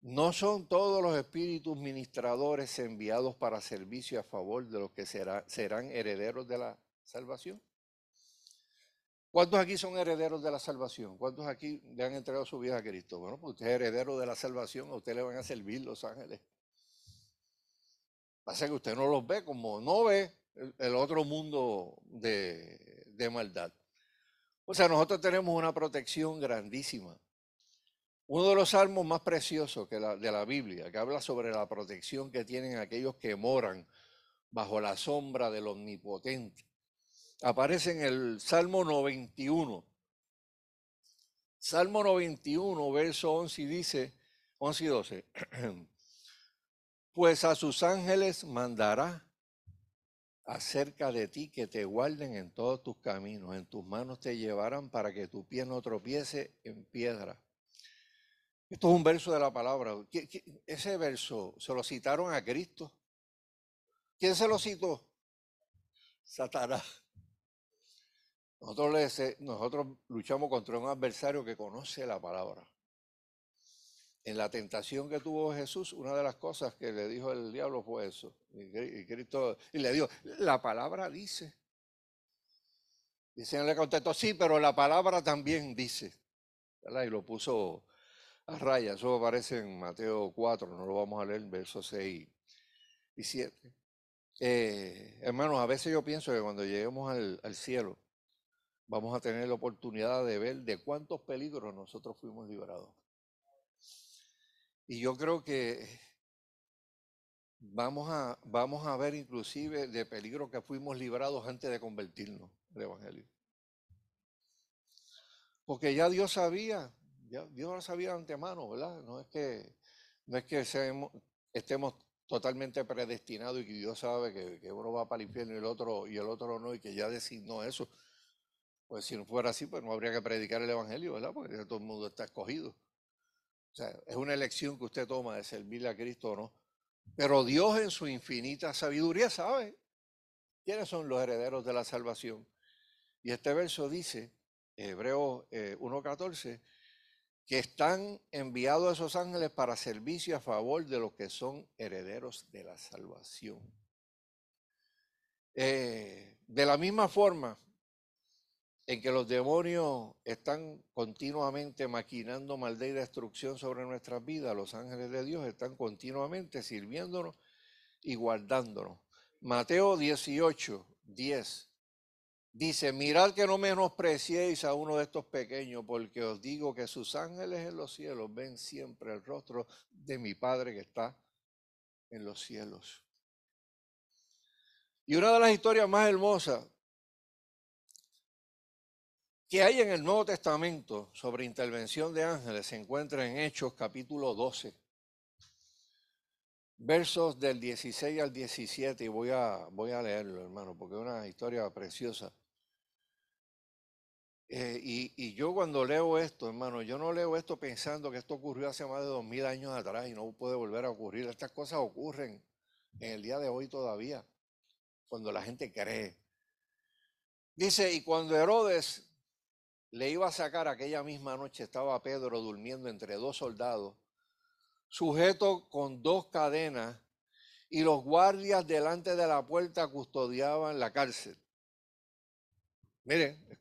no son todos los espíritus ministradores enviados para servicio a favor de los que serán herederos de la salvación. ¿Cuántos aquí son herederos de la salvación? ¿Cuántos aquí le han entregado su vida a Cristo? Bueno, pues usted es heredero de la salvación, a usted le van a servir los ángeles. Pasa que usted no los ve como no ve el, otro mundo de, de maldad. O sea, nosotros tenemos una protección grandísima. Uno de los salmos más preciosos que de la Biblia, que habla sobre la protección que tienen aquellos que moran bajo la sombra del Omnipotente, aparece en el Salmo 91. Salmo 91, verso 11 y dice, 11 y 12, pues a sus ángeles mandará acerca de ti que te guarden en todos tus caminos, en tus manos te llevarán para que tu pie no tropiece en piedra. Esto es un verso de la palabra. Ese verso se lo citaron a Cristo. ¿Quién se lo citó? Satanás. Nosotros, nosotros luchamos contra un adversario que conoce la palabra en la tentación que tuvo Jesús, una de las cosas que le dijo el diablo fue eso. Y, Cristo, y le dijo, la palabra dice. Y el Señor le contestó, sí, pero la palabra también dice. Y lo puso a raya. Eso aparece en Mateo 4, no lo vamos a leer, versos 6 y 7. Eh, hermanos, a veces yo pienso que cuando lleguemos al, cielo, vamos a tener la oportunidad de ver de cuántos peligros nosotros fuimos librados. Y yo creo que vamos a, vamos a ver inclusive de peligro que fuimos librados antes de convertirnos al Evangelio. Porque ya Dios sabía, Dios lo sabía de antemano, ¿verdad? No es que, no es que estemos totalmente predestinados y que Dios sabe que, uno va para el infierno y el otro y el otro no, y que ya designó eso. Pues si no fuera así, pues no habría que predicar el Evangelio, ¿verdad? Porque todo el mundo está escogido. O sea, es una elección que usted toma de servirle a Cristo o no. Pero Dios en su infinita sabiduría sabe quiénes son los herederos de la salvación. Y este verso dice, Hebreos 1.14, eh, que están enviados esos ángeles para servicio a favor de los que son herederos de la salvación. Eh, de la misma forma, en que los demonios están continuamente maquinando maldad y destrucción sobre nuestras vidas, los ángeles de Dios están continuamente sirviéndonos y guardándonos. Mateo 18, 10 dice, mirad que no menospreciéis a uno de estos pequeños, porque os digo que sus ángeles en los cielos ven siempre el rostro de mi Padre que está en los cielos. Y una de las historias más hermosas que hay en el Nuevo Testamento sobre intervención de ángeles se encuentra en Hechos capítulo 12, versos del 16 al 17, y voy a, voy a leerlo, hermano, porque es una historia preciosa. Eh, y, yo cuando leo esto, hermano, yo no leo esto pensando que esto ocurrió hace más de dos mil años atrás y no puede volver a ocurrir. Estas cosas ocurren en el día de hoy todavía, cuando la gente cree. Dice, y cuando Herodes le iba a sacar aquella misma noche, estaba Pedro durmiendo entre dos soldados, sujeto con dos cadenas, y los guardias delante de la puerta custodiaban la cárcel. Mire, eh,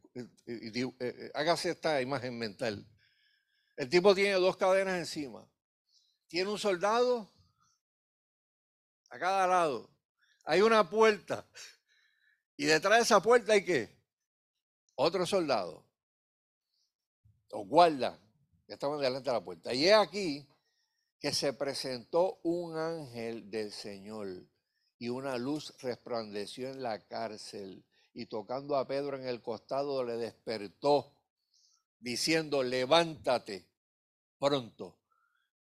hágase esta imagen mental. El tipo tiene dos cadenas encima. Tiene un soldado a cada lado. Hay una puerta. Y detrás de esa puerta hay qué? Otro soldado o guarda, que estaban delante de la puerta. Y es aquí que se presentó un ángel del Señor y una luz resplandeció en la cárcel y tocando a Pedro en el costado le despertó diciendo, levántate, pronto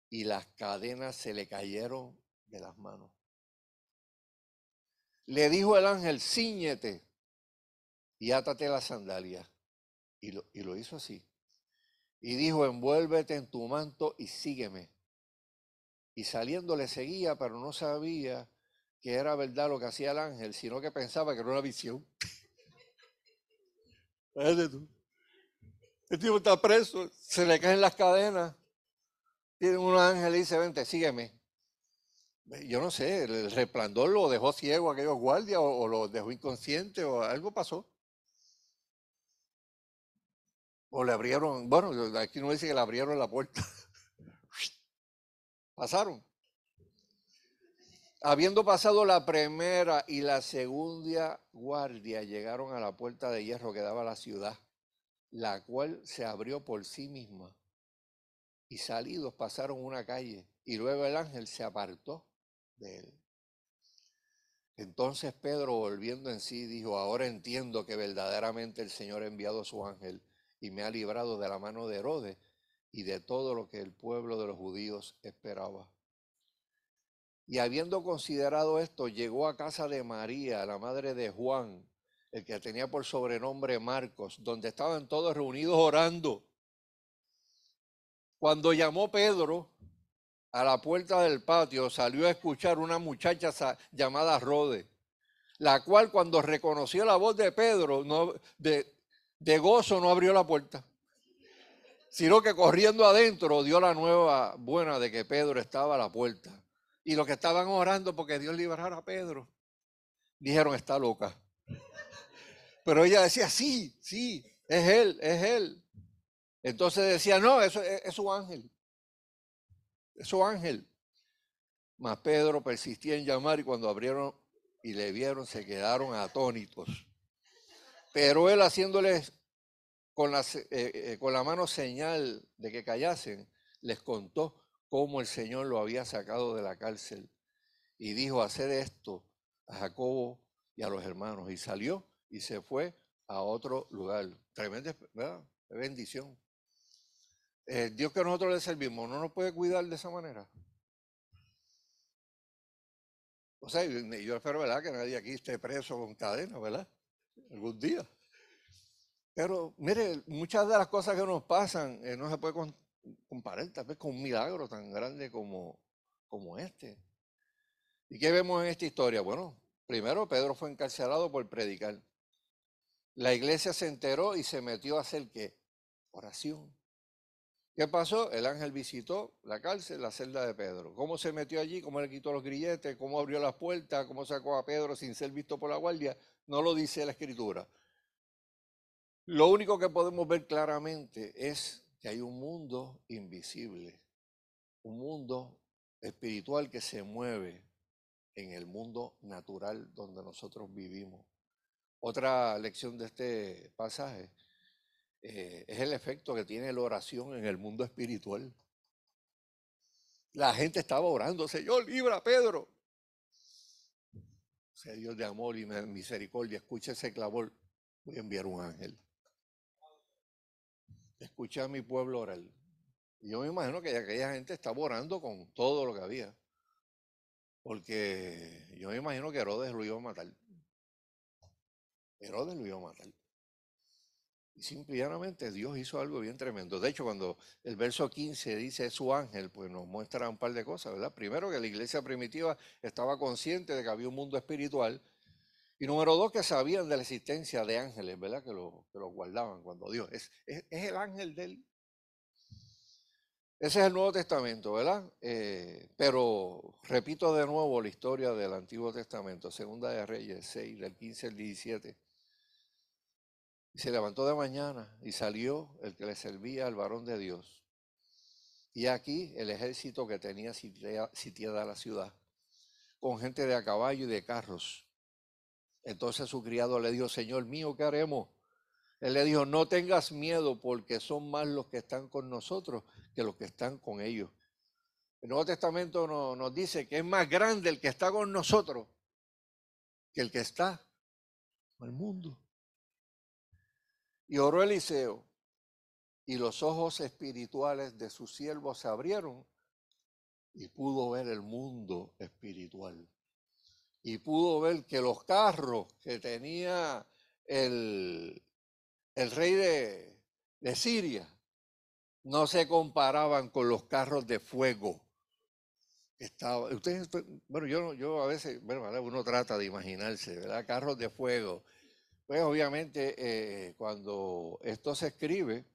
y las cadenas se le cayeron de las manos. Le dijo el ángel, ciñete y átate la sandalia. Y lo, y lo hizo así. Y dijo, envuélvete en tu manto y sígueme. Y saliendo le seguía, pero no sabía que era verdad lo que hacía el ángel, sino que pensaba que era una visión. El tipo está preso, se le caen las cadenas. Tiene un ángel y dice, vente, sígueme. Yo no sé, el resplandor lo dejó ciego a aquellos guardias o, o lo dejó inconsciente o algo pasó. O le abrieron, bueno, aquí no dice que le abrieron la puerta. Pasaron. Habiendo pasado la primera y la segunda guardia, llegaron a la puerta de hierro que daba a la ciudad, la cual se abrió por sí misma. Y salidos pasaron una calle, y luego el ángel se apartó de él. Entonces Pedro, volviendo en sí, dijo, ahora entiendo que verdaderamente el Señor ha enviado su ángel y me ha librado de la mano de Herodes y de todo lo que el pueblo de los judíos esperaba. Y habiendo considerado esto, llegó a casa de María, la madre de Juan, el que tenía por sobrenombre Marcos, donde estaban todos reunidos orando. Cuando llamó Pedro a la puerta del patio, salió a escuchar una muchacha llamada Rode, la cual cuando reconoció la voz de Pedro, no, de, de gozo no abrió la puerta, sino que corriendo adentro dio la nueva buena de que Pedro estaba a la puerta. Y los que estaban orando porque Dios liberara a Pedro, dijeron, está loca. Pero ella decía, sí, sí, es él, es él. Entonces decía, no, eso es, su ángel. Es su ángel. Mas Pedro persistía en llamar y cuando abrieron y le vieron se quedaron atónitos. Pero él haciéndoles con eh, eh, con la mano señal de que callasen, les contó cómo el Señor lo había sacado de la cárcel. Y dijo, hacer esto a Jacobo y a los hermanos. Y salió y se fue a otro lugar. Tremenda bendición. El Dios que nosotros le servimos no nos puede cuidar de esa manera. O sea, yo espero, ¿verdad? Que nadie aquí esté preso con cadena, ¿verdad? algún día. Pero mire, muchas de las cosas que nos pasan eh, no se puede comparar tal vez con un milagro tan grande como, como este. ¿Y qué vemos en esta historia? Bueno, primero Pedro fue encarcelado por predicar. La iglesia se enteró y se metió a hacer qué? Oración. ¿Qué pasó? El ángel visitó la cárcel, la celda de Pedro. ¿Cómo se metió allí? ¿Cómo le quitó los grilletes? ¿Cómo abrió las puertas? ¿Cómo sacó a Pedro sin ser visto por la guardia? No lo dice la escritura. Lo único que podemos ver claramente es que hay un mundo invisible, un mundo espiritual que se mueve en el mundo natural donde nosotros vivimos. Otra lección de este pasaje eh, es el efecto que tiene la oración en el mundo espiritual. La gente estaba orando, Señor, libra a Pedro. Sea Dios de amor y misericordia, escucha ese clamor. Voy a enviar un ángel. Escuché a mi pueblo orar. Y yo me imagino que aquella gente estaba orando con todo lo que había. Porque yo me imagino que Herodes lo iba a matar. Herodes lo iba a matar. Y simplemente Dios hizo algo bien tremendo. De hecho, cuando el verso 15 dice su ángel, pues nos muestra un par de cosas, ¿verdad? Primero, que la iglesia primitiva estaba consciente de que había un mundo espiritual. Y número dos, que sabían de la existencia de ángeles, ¿verdad? Que lo, que guardaban cuando Dios. Es, es, el ángel de él. Ese es el Nuevo Testamento, ¿verdad? Eh, pero repito de nuevo la historia del Antiguo Testamento, Segunda de Reyes 6, del 15 al 17. Y se levantó de mañana y salió el que le servía al varón de Dios. Y aquí el ejército que tenía sitiada la ciudad, con gente de a caballo y de carros. Entonces su criado le dijo, Señor mío, ¿qué haremos? Él le dijo, no tengas miedo porque son más los que están con nosotros que los que están con ellos. El Nuevo Testamento nos dice que es más grande el que está con nosotros que el que está con el mundo. Y oró Eliseo y los ojos espirituales de sus siervos se abrieron y pudo ver el mundo espiritual. Y pudo ver que los carros que tenía el, el rey de, de Siria no se comparaban con los carros de fuego. Estaba, ustedes, bueno, yo, yo a veces, bueno, uno trata de imaginarse, ¿verdad? Carros de fuego. Pues obviamente eh, cuando esto se escribe,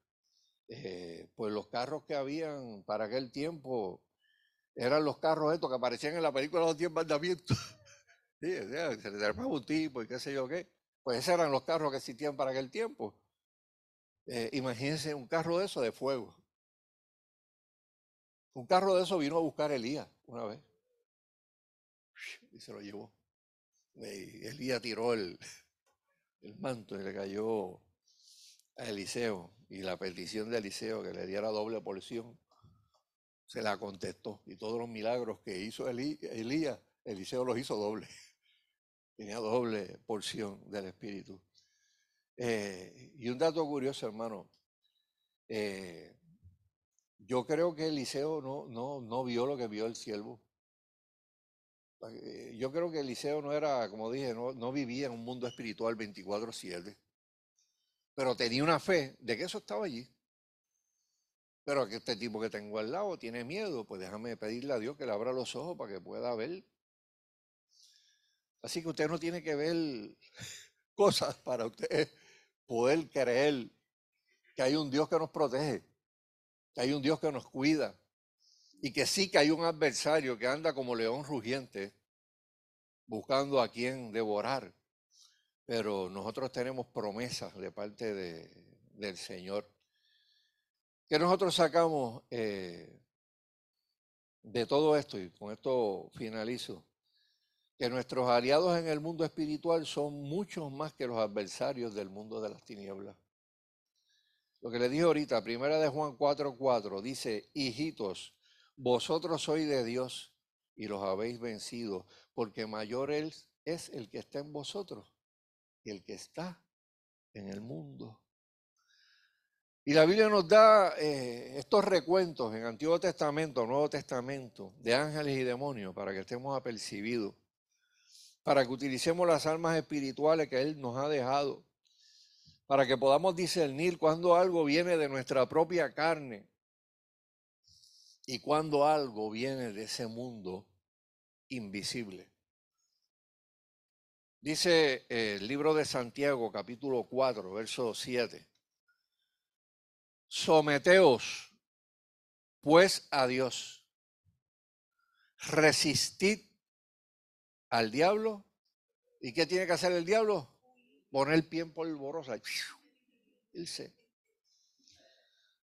eh, pues los carros que habían para aquel tiempo eran los carros estos que aparecían en la película Los Diez Mandamientos. sí, se le trepaba un tipo y qué sé yo qué. Pues esos eran los carros que existían para aquel tiempo. Eh, imagínense un carro de eso de fuego. Un carro de eso vino a buscar a Elías una vez. Y se lo llevó. Elías tiró el, el manto y le cayó a Eliseo. Y la petición de Eliseo que le diera doble porción se la contestó. Y todos los milagros que hizo Elías, Eliseo los hizo doble. Tenía doble porción del Espíritu. Eh, y un dato curioso, hermano. Eh, yo creo que Eliseo no, no, no vio lo que vio el siervo. Eh, yo creo que Eliseo no era, como dije, no, no vivía en un mundo espiritual 24-7. Pero tenía una fe de que eso estaba allí. Pero que este tipo que tengo al lado tiene miedo, pues déjame pedirle a Dios que le abra los ojos para que pueda ver. Así que usted no tiene que ver cosas para usted poder creer que hay un Dios que nos protege, que hay un Dios que nos cuida y que sí que hay un adversario que anda como león rugiente buscando a quien devorar. Pero nosotros tenemos promesas de parte de, del Señor que nosotros sacamos eh, de todo esto? Y con esto finalizo. Que nuestros aliados en el mundo espiritual son muchos más que los adversarios del mundo de las tinieblas. Lo que le dije ahorita, primera de Juan 4:4, dice, hijitos, vosotros sois de Dios y los habéis vencido, porque mayor es el que está en vosotros que el que está en el mundo. Y la Biblia nos da eh, estos recuentos en Antiguo Testamento, Nuevo Testamento, de ángeles y demonios, para que estemos apercibidos, para que utilicemos las almas espirituales que Él nos ha dejado, para que podamos discernir cuando algo viene de nuestra propia carne y cuando algo viene de ese mundo invisible. Dice eh, el libro de Santiago, capítulo 4, verso 7. Someteos, pues, a Dios. Resistid al diablo. ¿Y qué tiene que hacer el diablo? Poner el pie en polvorosa. Irse.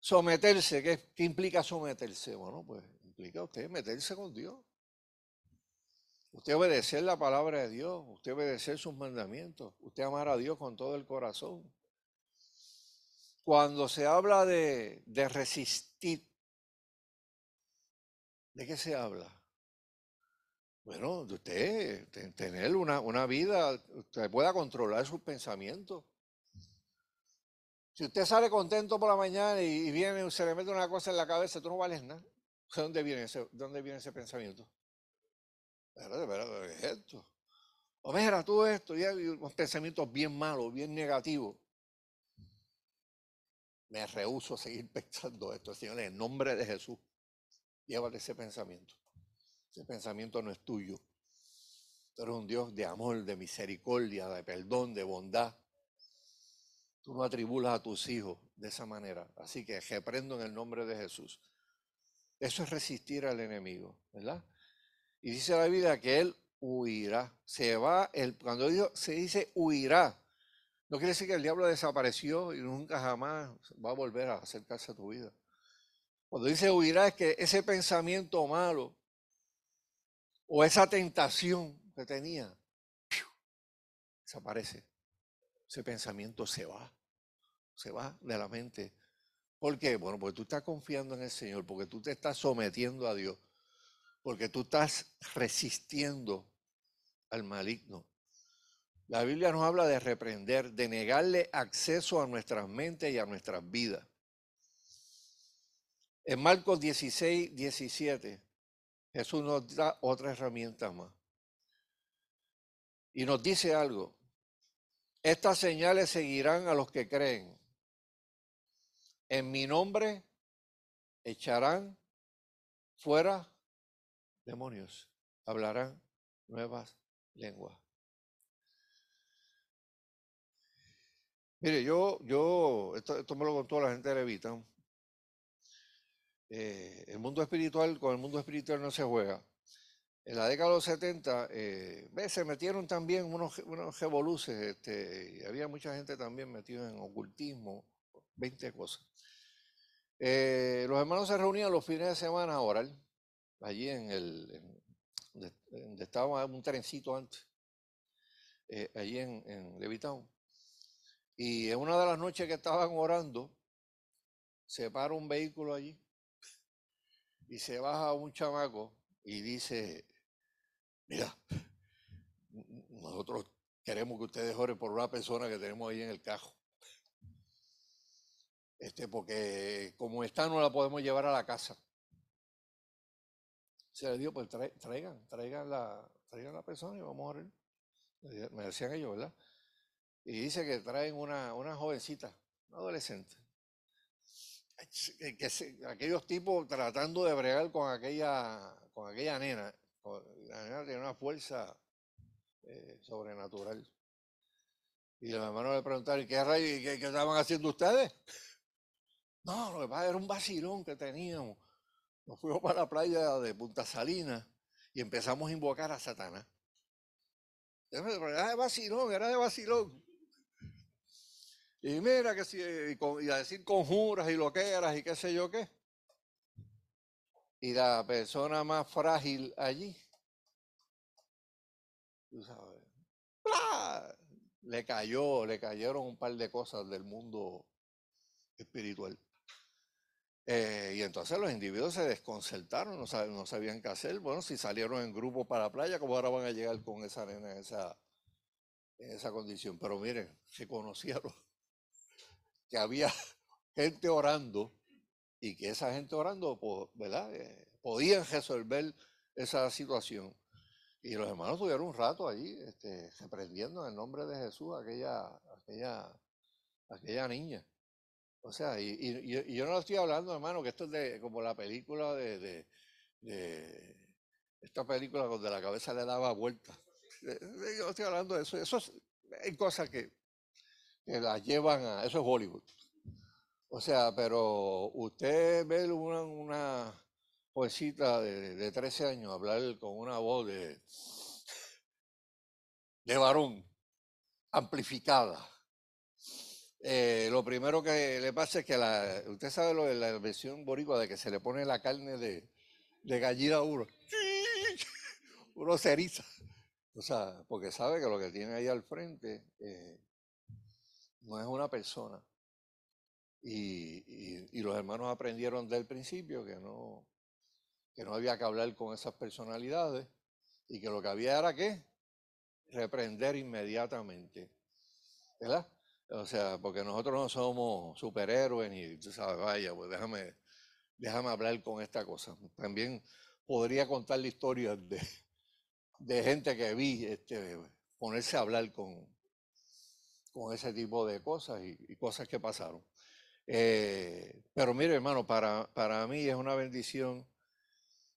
Someterse, ¿qué, ¿qué implica someterse? Bueno, pues implica usted meterse con Dios. Usted obedecer la palabra de Dios, usted obedecer sus mandamientos, usted amar a Dios con todo el corazón. Cuando se habla de, resistir, ¿de qué se habla? Bueno, usted tener una, una vida, usted pueda controlar sus pensamientos. Si usted sale contento por la mañana y, viene, se le mete una cosa en la cabeza, tú no vales nada. ¿De dónde viene ese, dónde viene ese pensamiento? Espérate, espérate, ¿qué es esto? O mira, tú esto, y hay unos pensamientos bien malos, bien negativos me rehuso a seguir pensando esto. Señor, en nombre de Jesús, llévate ese pensamiento. Ese pensamiento no es tuyo. Tú eres un Dios de amor, de misericordia, de perdón, de bondad. Tú no atribulas a tus hijos de esa manera. Así que reprendo en el nombre de Jesús. Eso es resistir al enemigo, ¿verdad? Y dice la Biblia que él huirá. Se va, cuando se dice huirá, no quiere decir que el diablo desapareció y nunca jamás va a volver a acercarse a tu vida. Cuando dice huirá es que ese pensamiento malo o esa tentación que tenía desaparece. Ese pensamiento se va, se va de la mente. ¿Por qué? Bueno, porque tú estás confiando en el Señor, porque tú te estás sometiendo a Dios, porque tú estás resistiendo al maligno. La Biblia nos habla de reprender, de negarle acceso a nuestras mentes y a nuestras vidas. En Marcos 16, 17, Jesús nos da otra herramienta más. Y nos dice algo. Estas señales seguirán a los que creen. En mi nombre echarán fuera demonios, hablarán nuevas lenguas. Mire, yo, yo, esto, me lo contó la gente de Levita. Eh, el mundo espiritual, con el mundo espiritual no se juega. En la década de los 70 eh, se metieron también unos, unos revoluces, este, había mucha gente también metida en ocultismo, 20 cosas. Eh, los hermanos se reunían los fines de semana a orar, allí en el, donde, estaba un trencito antes, eh, allí en, en Levitown. Y en una de las noches que estaban orando, se para un vehículo allí y se baja un chamaco y dice, mira, nosotros queremos que ustedes oren por una persona que tenemos ahí en el cajo. Este, porque como está no la podemos llevar a la casa. Se le dio, pues traigan, traigan la, traigan la persona y vamos a orar. Me decían ellos, ¿verdad? Y dice que traen una, una jovencita, una adolescente. Que, aquellos tipos tratando de bregar con aquella, con aquella nena la nena tiene una fuerza eh, sobrenatural. Y los hermanos le preguntaron, ¿qué rayos, qué, qué estaban haciendo ustedes? No, lo que pasa era un vacilón que teníamos. Nos fuimos para la playa de Punta Salina y empezamos a invocar a Satanás. Era de vacilón, era de vacilón. Y mira que si, y a decir conjuras y loqueras y qué sé yo qué. Y la persona más frágil allí, tú sabes, le cayó, le cayeron un par de cosas del mundo espiritual. Eh, y entonces los individuos se desconcertaron, no, sabían qué hacer. Bueno, si salieron en grupo para la playa, ¿cómo ahora van a llegar con esa nena en esa, en esa condición? Pero miren, se conocía que había gente orando y que esa gente orando, ¿verdad? Eh, podían resolver esa situación. Y los hermanos tuvieron un rato allí, este, reprendiendo en el nombre de Jesús aquella, aquella, aquella niña. O sea, y, yo no estoy hablando, hermano, que esto es de, como la película de, de, esta película donde la cabeza le daba vuelta. Yo estoy hablando de eso. Eso es, hay cosas que, que las llevan a. Eso es Hollywood. O sea, pero usted ve una, una jovencita de, de, 13 años hablar con una voz de, de varón, amplificada. Eh, lo primero que le pasa es que la, usted sabe lo de la versión boricua de que se le pone la carne de, de gallina a uno. Uno se. O sea, porque sabe que lo que tiene ahí al frente eh, no es una persona. Y, los hermanos aprendieron del principio que no, que no había que hablar con esas personalidades y que lo que había era que reprender inmediatamente. ¿Verdad? O sea, porque nosotros no somos superhéroes ni, tú sabes, vaya, pues déjame, déjame hablar con esta cosa. También podría contar la historia de, de gente que vi este, ponerse a hablar con, con ese tipo de cosas y cosas que pasaron. Eh, pero mire, hermano, para, para mí es una bendición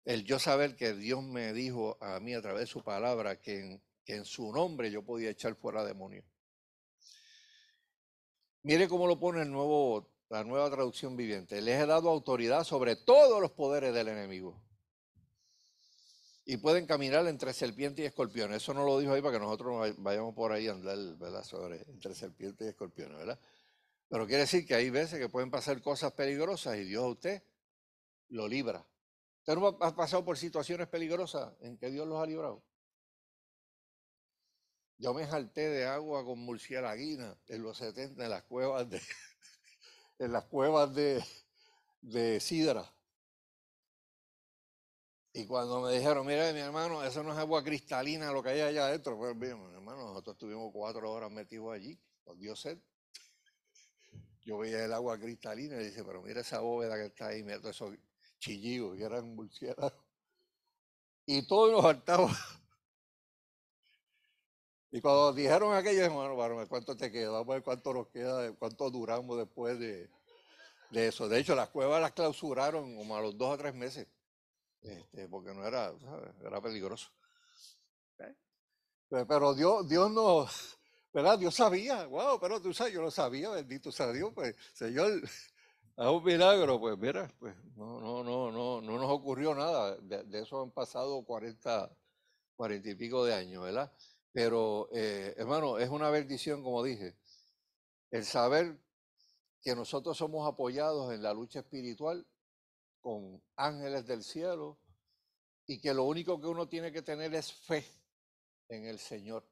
el yo saber que Dios me dijo a mí a través de su palabra que en, que en su nombre yo podía echar fuera demonios. Mire cómo lo pone el nuevo, la nueva traducción viviente. Les he dado autoridad sobre todos los poderes del enemigo. Y pueden caminar entre serpientes y escorpiones. Eso no lo dijo ahí para que nosotros vayamos por ahí a andar, ¿verdad? Sobre entre serpientes y escorpiones, ¿verdad? Pero quiere decir que hay veces que pueden pasar cosas peligrosas y Dios a usted lo libra. ¿Usted no ha pasado por situaciones peligrosas en que Dios los ha librado? Yo me jalté de agua con murcielaguina en los 70 en las cuevas de, en las cuevas de, de Sidra. Y cuando me dijeron, mira, mi hermano, eso no es agua cristalina lo que hay allá adentro, pues bien, hermano, nosotros estuvimos cuatro horas metidos allí, con Dios sed. yo veía el agua cristalina y dice, pero mira esa bóveda que está ahí, mira todos esos chillidos que eran murciélagos. Y todos nos faltaba. Y cuando dijeron aquello, hermano, ¿cuánto te queda? Vamos a ver cuánto nos queda, cuánto duramos después de, de eso. De hecho, las cuevas las clausuraron como a los dos o tres meses, este, porque no era, era peligroso. Pero Dios, Dios no, ¿verdad? Dios sabía, wow, pero tú sabes, yo lo sabía, bendito sea Dios, pues, Señor, a un milagro, pues mira, pues no, no, no, no, no nos ocurrió nada. De, eso han pasado 40, 40 y pico de años, ¿verdad? Pero, eh, hermano, es una bendición, como dije, el saber que nosotros somos apoyados en la lucha espiritual con ángeles del cielo y que lo único que uno tiene que tener es fe en el Señor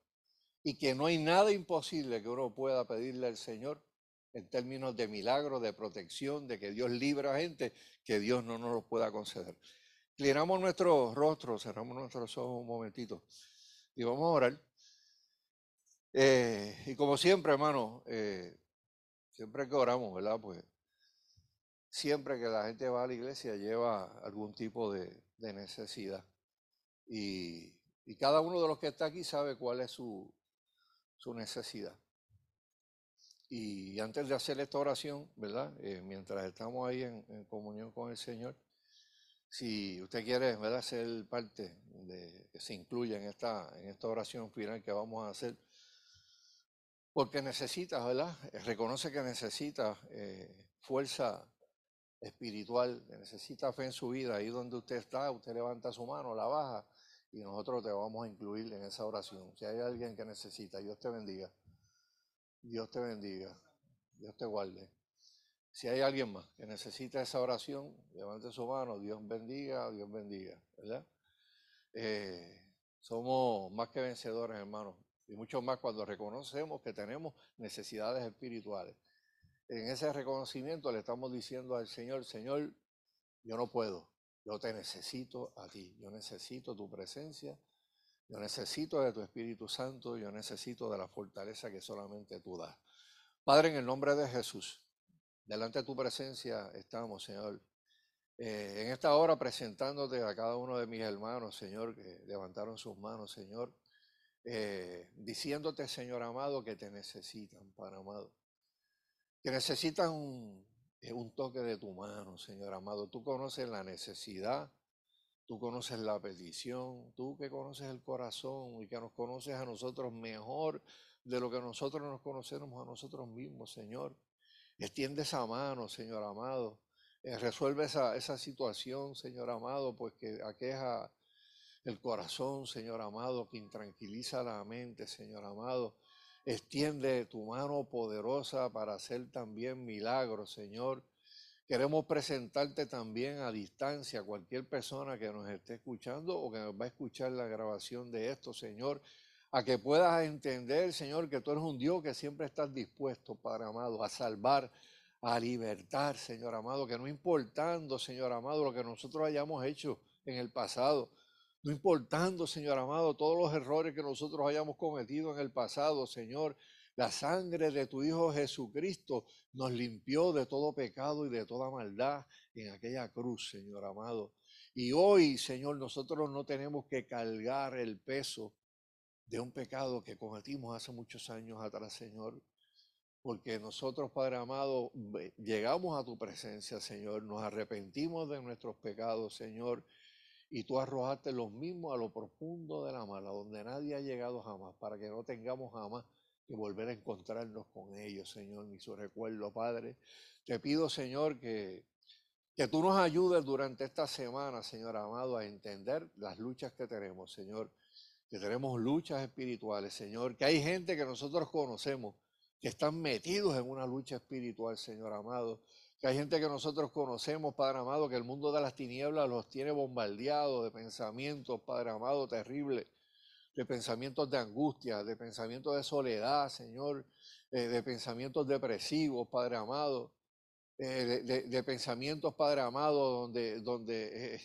y que no hay nada imposible que uno pueda pedirle al Señor en términos de milagro, de protección, de que Dios libra a gente que Dios no nos lo pueda conceder. Inclinamos nuestros rostros, cerramos nuestros ojos un momentito y vamos a orar. Eh, y como siempre, hermano, eh, Siempre que oramos, ¿verdad? Pues siempre que la gente va a la iglesia lleva algún tipo de, necesidad. Y, cada uno de los que está aquí sabe cuál es su, necesidad. Y antes de hacer esta oración, ¿verdad? Eh, mientras estamos ahí en, comunión con el Señor, si usted quiere, ¿verdad? Ser parte de que se incluya en esta, en esta oración final que vamos a hacer, porque necesita, ¿verdad? Eh, reconoce que necesita eh, fuerza espiritual, necesita fe en su vida. Ahí donde usted está, usted levanta su mano, la baja y nosotros te vamos a incluir en esa oración. Si hay alguien que necesita, Dios te bendiga. Dios te bendiga. Dios te guarde. Si hay alguien más que necesita esa oración, levante su mano, Dios bendiga, Dios bendiga, ¿verdad? Eh, somos más que vencedores, hermanos y mucho más cuando reconocemos que tenemos necesidades espirituales. En ese reconocimiento le estamos diciendo al Señor, Señor, yo no puedo, yo te necesito a ti, yo necesito tu presencia, yo necesito de tu Espíritu Santo, yo necesito de la fortaleza que solamente tú das. Padre, en el nombre de Jesús, delante de tu presencia estamos, Señor. Eh, en esta hora presentándote a cada uno de mis hermanos, Señor, que levantaron sus manos, Señor eh, diciéndote, Señor amado, que te necesitan, Padre amado. Que necesitan un, eh, un toque de tu mano, Señor amado. Tú conoces la necesidad, tú conoces la petición, tú que conoces el corazón y que nos conoces a nosotros mejor de lo que nosotros nos conocemos a nosotros mismos, Señor. Extiende esa mano, Señor amado. Eh, resuelve esa, esa situación, Señor amado, pues que aqueja el corazón, Señor amado, que intranquiliza la mente, Señor amado. Extiende tu mano poderosa para hacer también milagros, Señor. Queremos presentarte también a distancia cualquier persona que nos esté escuchando o que nos va a escuchar la grabación de esto, Señor, a que puedas entender, Señor, que tú eres un Dios que siempre estás dispuesto, Padre amado, a salvar, a libertar, Señor amado, que no importando, Señor amado, lo que nosotros hayamos hecho en el pasado, no importando, Señor amado, todos los errores que nosotros hayamos cometido en el pasado, Señor, la sangre de tu Hijo Jesucristo nos limpió de todo pecado y de toda maldad en aquella cruz, Señor amado. Y hoy, Señor, nosotros no tenemos que cargar el peso de un pecado que cometimos hace muchos años atrás, Señor. Porque nosotros, Padre amado, llegamos a tu presencia, Señor, nos arrepentimos de nuestros pecados, Señor, y tú arrojaste los mismos a lo profundo de la mala, donde nadie ha llegado jamás, para que no tengamos jamás que volver a encontrarnos con ellos, Señor, ni su recuerdo, Padre. Te pido, Señor, que, que tú nos ayudes durante esta semana, Señor amado, a entender las luchas que tenemos, Señor, que tenemos luchas espirituales, Señor, que hay gente que nosotros conocemos que están metidos en una lucha espiritual, Señor amado, que hay gente que nosotros conocemos, Padre amado, que el mundo de las tinieblas los tiene bombardeados de pensamientos, Padre amado, terribles, de pensamientos de angustia, de pensamientos de soledad, Señor, eh, de pensamientos depresivos, Padre amado, eh, de, pensamientos, Padre amado, donde, donde eh,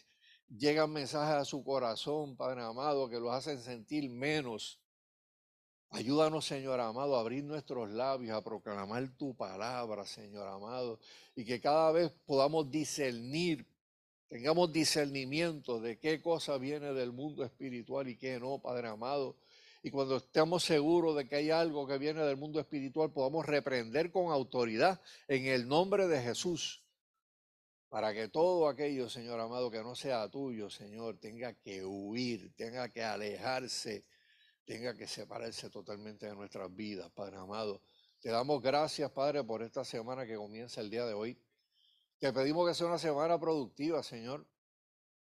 llegan mensajes a su corazón, Padre amado, que los hacen sentir menos, Ayúdanos, Señor amado, a abrir nuestros labios, a proclamar tu palabra, Señor amado, y que cada vez podamos discernir, tengamos discernimiento de qué cosa viene del mundo espiritual y qué no, Padre amado. Y cuando estemos seguros de que hay algo que viene del mundo espiritual, podamos reprender con autoridad en el nombre de Jesús. Para que todo aquello, Señor amado, que no sea tuyo, Señor, tenga que huir, tenga que alejarse tenga que separarse totalmente de nuestras vidas, Padre amado. Te damos gracias, Padre, por esta semana que comienza el día de hoy. Te pedimos que sea una semana productiva, Señor.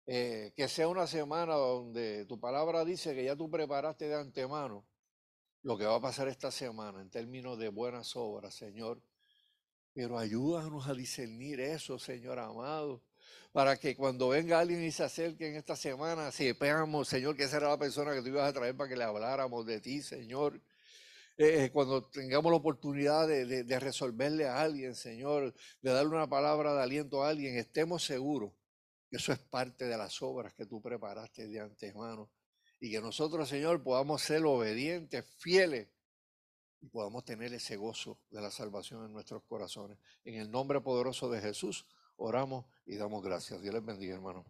Eh, que sea una semana donde tu palabra dice que ya tú preparaste de antemano lo que va a pasar esta semana en términos de buenas obras, Señor. Pero ayúdanos a discernir eso, Señor amado para que cuando venga alguien y se acerque en esta semana, sepamos, Señor, que esa era la persona que tú ibas a traer para que le habláramos de ti, Señor. Eh, eh, cuando tengamos la oportunidad de, de, resolverle a alguien, Señor, de darle una palabra de aliento a alguien, estemos seguros que eso es parte de las obras que tú preparaste de antemano. Y que nosotros, Señor, podamos ser obedientes, fieles y podamos tener ese gozo de la salvación en nuestros corazones. En el nombre poderoso de Jesús. Oramos y damos gracias. Dios les bendiga, hermano.